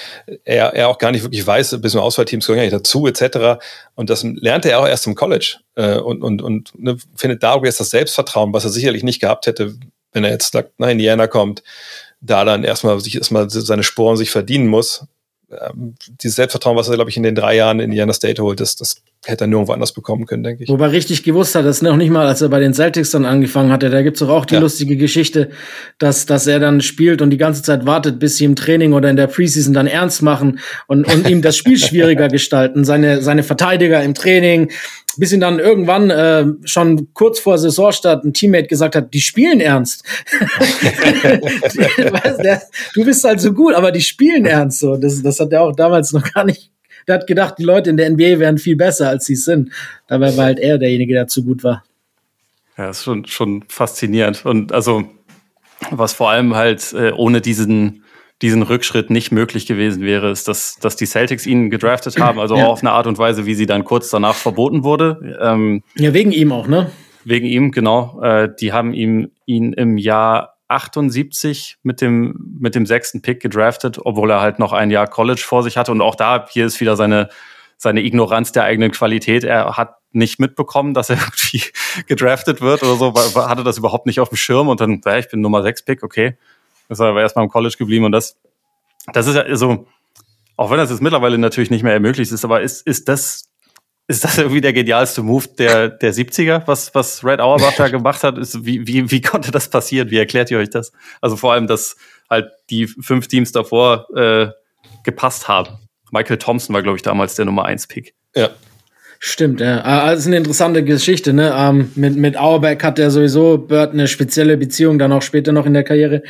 er, er auch gar nicht wirklich weiß, bis zum Auswahlteams gehören ja nicht dazu, etc. Und das lernte er auch erst im College äh, und, und, und ne, findet da jetzt das Selbstvertrauen, was er sicherlich nicht gehabt hätte, wenn er jetzt nach Indiana kommt, da dann erstmal sich erstmal seine Sporen sich verdienen muss. Ähm, dieses Selbstvertrauen, was er, glaube ich, in den drei Jahren in Indiana State holt, das, das hätte er nirgendwo anders bekommen können, denke ich. Wobei richtig gewusst hat, das noch nicht mal, als er bei den Celtics dann angefangen hatte. Da gibt's doch auch die ja. lustige Geschichte, dass, dass er dann spielt und die ganze Zeit wartet, bis sie im Training oder in der Preseason dann ernst machen und, und ihm das Spiel schwieriger gestalten. Seine, seine Verteidiger im Training, bis ihn dann irgendwann äh, schon kurz vor Saisonstart ein Teammate gesagt hat, die spielen ernst. weißt, der, du bist halt so gut, aber die spielen ernst. So, das, das hat er auch damals noch gar nicht der hat gedacht, die Leute in der NBA wären viel besser, als sie sind. Dabei war halt er derjenige, der zu gut war. Ja, ist schon, schon faszinierend. Und also, was vor allem halt äh, ohne diesen, diesen Rückschritt nicht möglich gewesen wäre, ist, dass, dass die Celtics ihn gedraftet haben, also ja. auch auf eine Art und Weise, wie sie dann kurz danach verboten wurde. Ähm, ja, wegen ihm auch, ne? Wegen ihm, genau. Äh, die haben ihm ihn im Jahr 78 mit dem, mit dem sechsten Pick gedraftet, obwohl er halt noch ein Jahr College vor sich hatte. Und auch da, hier ist wieder seine, seine Ignoranz der eigenen Qualität. Er hat nicht mitbekommen, dass er irgendwie gedraftet wird oder so, hatte das überhaupt nicht auf dem Schirm und dann, ja, ich bin Nummer 6 Pick, okay. Ist aber erstmal im College geblieben und das, das ist ja so, auch wenn das jetzt mittlerweile natürlich nicht mehr ermöglicht ist, aber ist, ist das ist das irgendwie der genialste Move der, der 70er, was, was Red Auerbach da gemacht hat? Ist, wie, wie, wie konnte das passieren? Wie erklärt ihr euch das? Also vor allem, dass halt die fünf Teams davor äh, gepasst haben. Michael Thompson war, glaube ich, damals der Nummer 1 Pick. Ja. Stimmt, ja. Ah, das ist eine interessante Geschichte, ne? Ähm, mit, mit Auerbach hat er sowieso Bird eine spezielle Beziehung, dann auch später noch in der Karriere.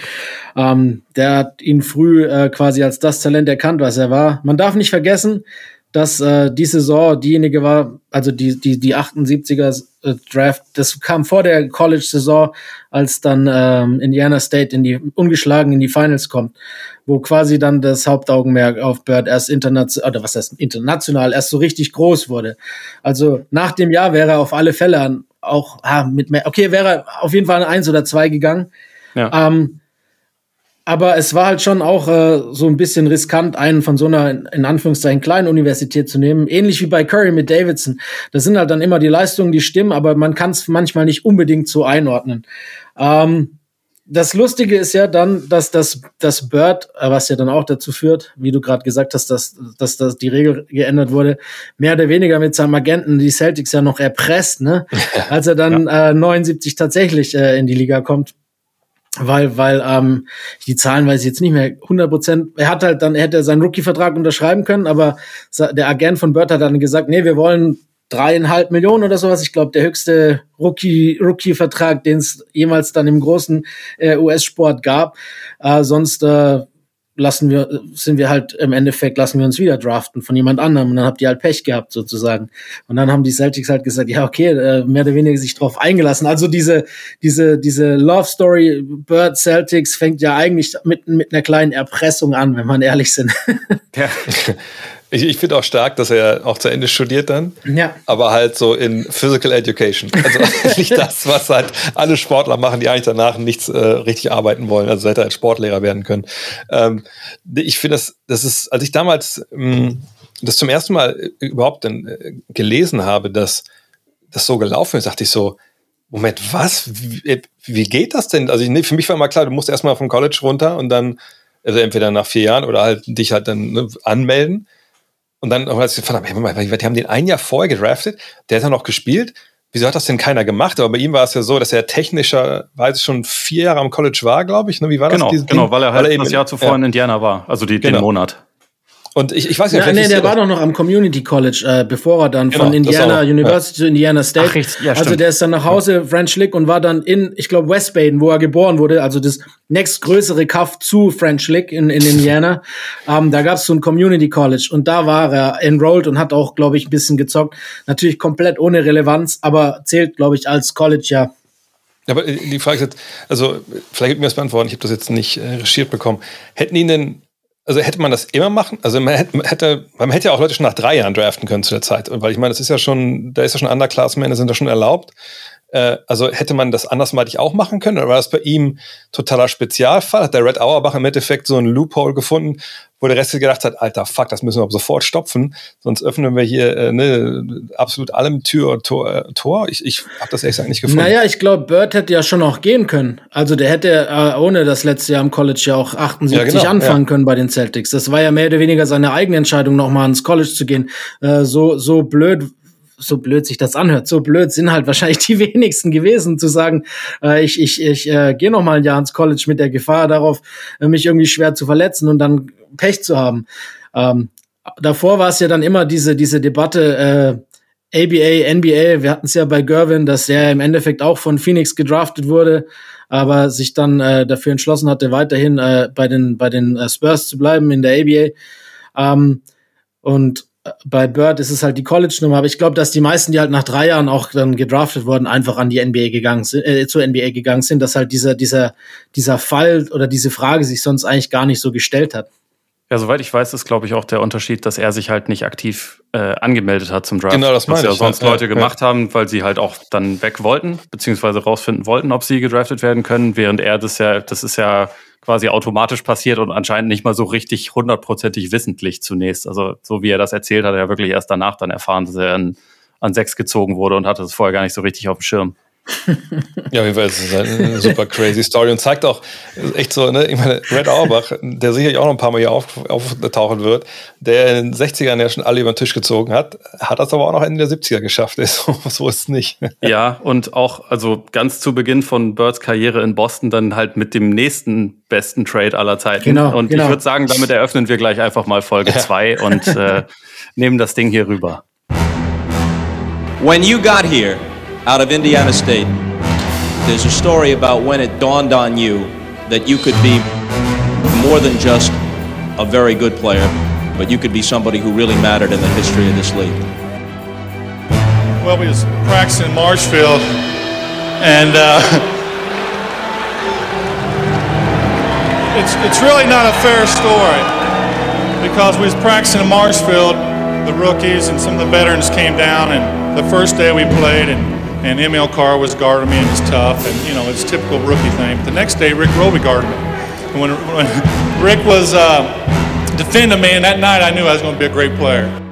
Ähm, der hat ihn früh äh, quasi als das Talent erkannt, was er war. Man darf nicht vergessen, dass äh, die Saison diejenige war, also die, die, die 78er äh, Draft, das kam vor der College-Saison, als dann ähm, Indiana State in die ungeschlagen in die Finals kommt, wo quasi dann das Hauptaugenmerk auf Bird erst international, oder was heißt international, erst so richtig groß wurde. Also nach dem Jahr wäre er auf alle Fälle auch ah, mit mehr, okay, wäre er auf jeden Fall ein Eins oder zwei gegangen. Ja. Ähm, aber es war halt schon auch äh, so ein bisschen riskant, einen von so einer, in Anführungszeichen, kleinen Universität zu nehmen. Ähnlich wie bei Curry mit Davidson. Das sind halt dann immer die Leistungen, die stimmen, aber man kann es manchmal nicht unbedingt so einordnen. Ähm, das Lustige ist ja dann, dass das, das Bird, äh, was ja dann auch dazu führt, wie du gerade gesagt hast, dass, dass, dass die Regel geändert wurde, mehr oder weniger mit seinem Agenten die Celtics ja noch erpresst, ne? Als er dann ja. äh, 79 tatsächlich äh, in die Liga kommt weil weil ähm, die Zahlen weiß ich jetzt nicht mehr 100 Prozent. Er hat halt dann er hätte seinen Rookie-Vertrag unterschreiben können, aber der Agent von Bird hat dann gesagt, nee, wir wollen dreieinhalb Millionen oder sowas. Ich glaube, der höchste Rookie Rookie den es jemals dann im großen äh, US-Sport gab. Äh, sonst äh, lassen wir, sind wir halt im Endeffekt, lassen wir uns wieder draften von jemand anderem und dann habt ihr halt Pech gehabt sozusagen. Und dann haben die Celtics halt gesagt, ja, okay, äh, mehr oder weniger sich drauf eingelassen. Also diese, diese, diese Love Story Bird Celtics fängt ja eigentlich mit, mit einer kleinen Erpressung an, wenn man ehrlich sind. Ja. Ich, ich finde auch stark, dass er auch zu Ende studiert dann. Ja. Aber halt so in Physical Education. Also nicht das, was halt alle Sportler machen, die eigentlich danach nichts äh, richtig arbeiten wollen. Also hätte er als Sportlehrer werden können. Ähm, ich finde das, das ist, als ich damals mh, das zum ersten Mal überhaupt dann äh, gelesen habe, dass das so gelaufen ist, dachte ich so, Moment, was? Wie, wie geht das denn? Also ich, für mich war immer klar, du musst erstmal vom College runter und dann, also entweder nach vier Jahren oder halt dich halt dann ne, anmelden. Und dann, verdammt, die haben den ein Jahr vorher gedraftet, der hat dann noch gespielt. Wieso hat das denn keiner gemacht? Aber bei ihm war es ja so, dass er technischerweise schon vier Jahre am College war, glaube ich. Ne? Wie war genau, das? Genau, weil er halt weil er das Jahr zuvor ja. in Indiana war, also die, genau. den Monat. Und ich, ich weiß nicht, ja, nee, der war doch noch am Community College, äh, bevor er dann Genau, von Indiana auch, ja. University zu Indiana State. Ach, richtig, ja, also stimmt. der ist dann nach Hause, French Lick, und war dann in, ich glaube, West Baden, wo er geboren wurde, also das nächstgrößere Kaff zu French Lick in, in Indiana. ähm, da gab es so ein Community College und da war er enrolled und hat auch, glaube ich, ein bisschen gezockt. Natürlich komplett ohne Relevanz, aber zählt, glaube ich, als College ja. Ja, aber die Frage ist jetzt, also vielleicht gibt mir das beantworten, ich habe das jetzt nicht äh, recherchiert bekommen. Hätten ihn denn, also hätte man das immer machen? Also man hätte, man hätte, man hätte ja auch Leute schon nach drei Jahren draften können zu der Zeit. Weil ich meine, das ist ja schon, da ist ja schon Underclassmen, sind da schon erlaubt. Äh, also hätte man das andersmalig auch machen können? Oder war das bei ihm totaler Spezialfall? Hat der Red Auerbach im Endeffekt so einen Loophole gefunden, wo der Rest gedacht hat, alter Fuck, das müssen wir aber sofort stopfen, sonst öffnen wir hier äh, ne, absolut allem Tür und Tor. Äh, Tor. Ich, ich habe das ehrlich gesagt nicht gefunden. Naja, ich glaube, Bird hätte ja schon auch gehen können. Also der hätte äh, ohne das letzte Jahr im College ja auch 78 Ja, genau, anfangen ja. können bei den Celtics. Das war ja mehr oder weniger seine eigene Entscheidung, nochmal ans College zu gehen. Äh, so, so blöd so blöd sich das anhört, so blöd sind halt wahrscheinlich die wenigsten gewesen, zu sagen, äh, ich, ich, ich äh, gehe noch mal ein Jahr ins College mit der Gefahr darauf, äh, mich irgendwie schwer zu verletzen und dann Pech zu haben. Ähm, davor war es ja dann immer diese, diese Debatte, äh, ABA, NBA, wir hatten es ja bei Gervin, dass er im Endeffekt auch von Phoenix gedraftet wurde, aber sich dann äh, dafür entschlossen hatte, weiterhin äh, bei den, bei den äh, Spurs zu bleiben in der ABA. Ähm, und bei Bird ist es halt die College-Nummer, aber ich glaube, dass die meisten, die halt nach drei Jahren auch dann gedraftet wurden, einfach an die NBA gegangen sind, äh, zur NBA gegangen sind, dass halt dieser, dieser, dieser Fall oder diese Frage sich sonst eigentlich gar nicht so gestellt hat. Ja, soweit ich weiß, ist, glaube ich, auch der Unterschied, dass er sich halt nicht aktiv äh, angemeldet hat zum Draft. Genau, das meine Was ja ich, sonst ja, Leute ja. gemacht haben, weil sie halt auch dann weg wollten, beziehungsweise rausfinden wollten, ob sie gedraftet werden können, während er das ja, das ist ja quasi automatisch passiert und anscheinend nicht mal so richtig hundertprozentig wissentlich zunächst. Also so wie er das erzählt, hat er wirklich erst danach dann erfahren, dass er an, an sechs gezogen wurde und hatte das vorher gar nicht so richtig auf dem Schirm. Ja, auf jeden Fall ist es eine super crazy Story und zeigt auch echt so, ne, ich meine, Red Auerbach, der sicherlich auch noch ein paar Mal hier auf, auftauchen wird, der in den 60ern ja schon alle über den Tisch gezogen hat, hat das aber auch noch Ende der 70er geschafft. So, so ist es nicht. Ja, und auch, also ganz zu Beginn von Birds Karriere in Boston dann halt mit dem nächsten besten Trade aller Zeiten. Genau, und genau. ich würde sagen, damit eröffnen wir gleich einfach mal Folge 2 und äh, nehmen das Ding hier rüber. When you got here out of Indiana State, there's a story about when it dawned on you that you could be more than just a very good player, but you could be somebody who really mattered in the history of this league. Well, we was practicing in Marshfield, and uh, it's it's really not a fair story because we was practicing in Marshfield. The rookies and some of the veterans came down, and the first day we played, and and ML Carr was guarding me, and was tough, and you know it's typical rookie thing. But the next day, Rick Roby guarded me, and when, when Rick was uh, defending me, and that night I knew I was going to be a great player.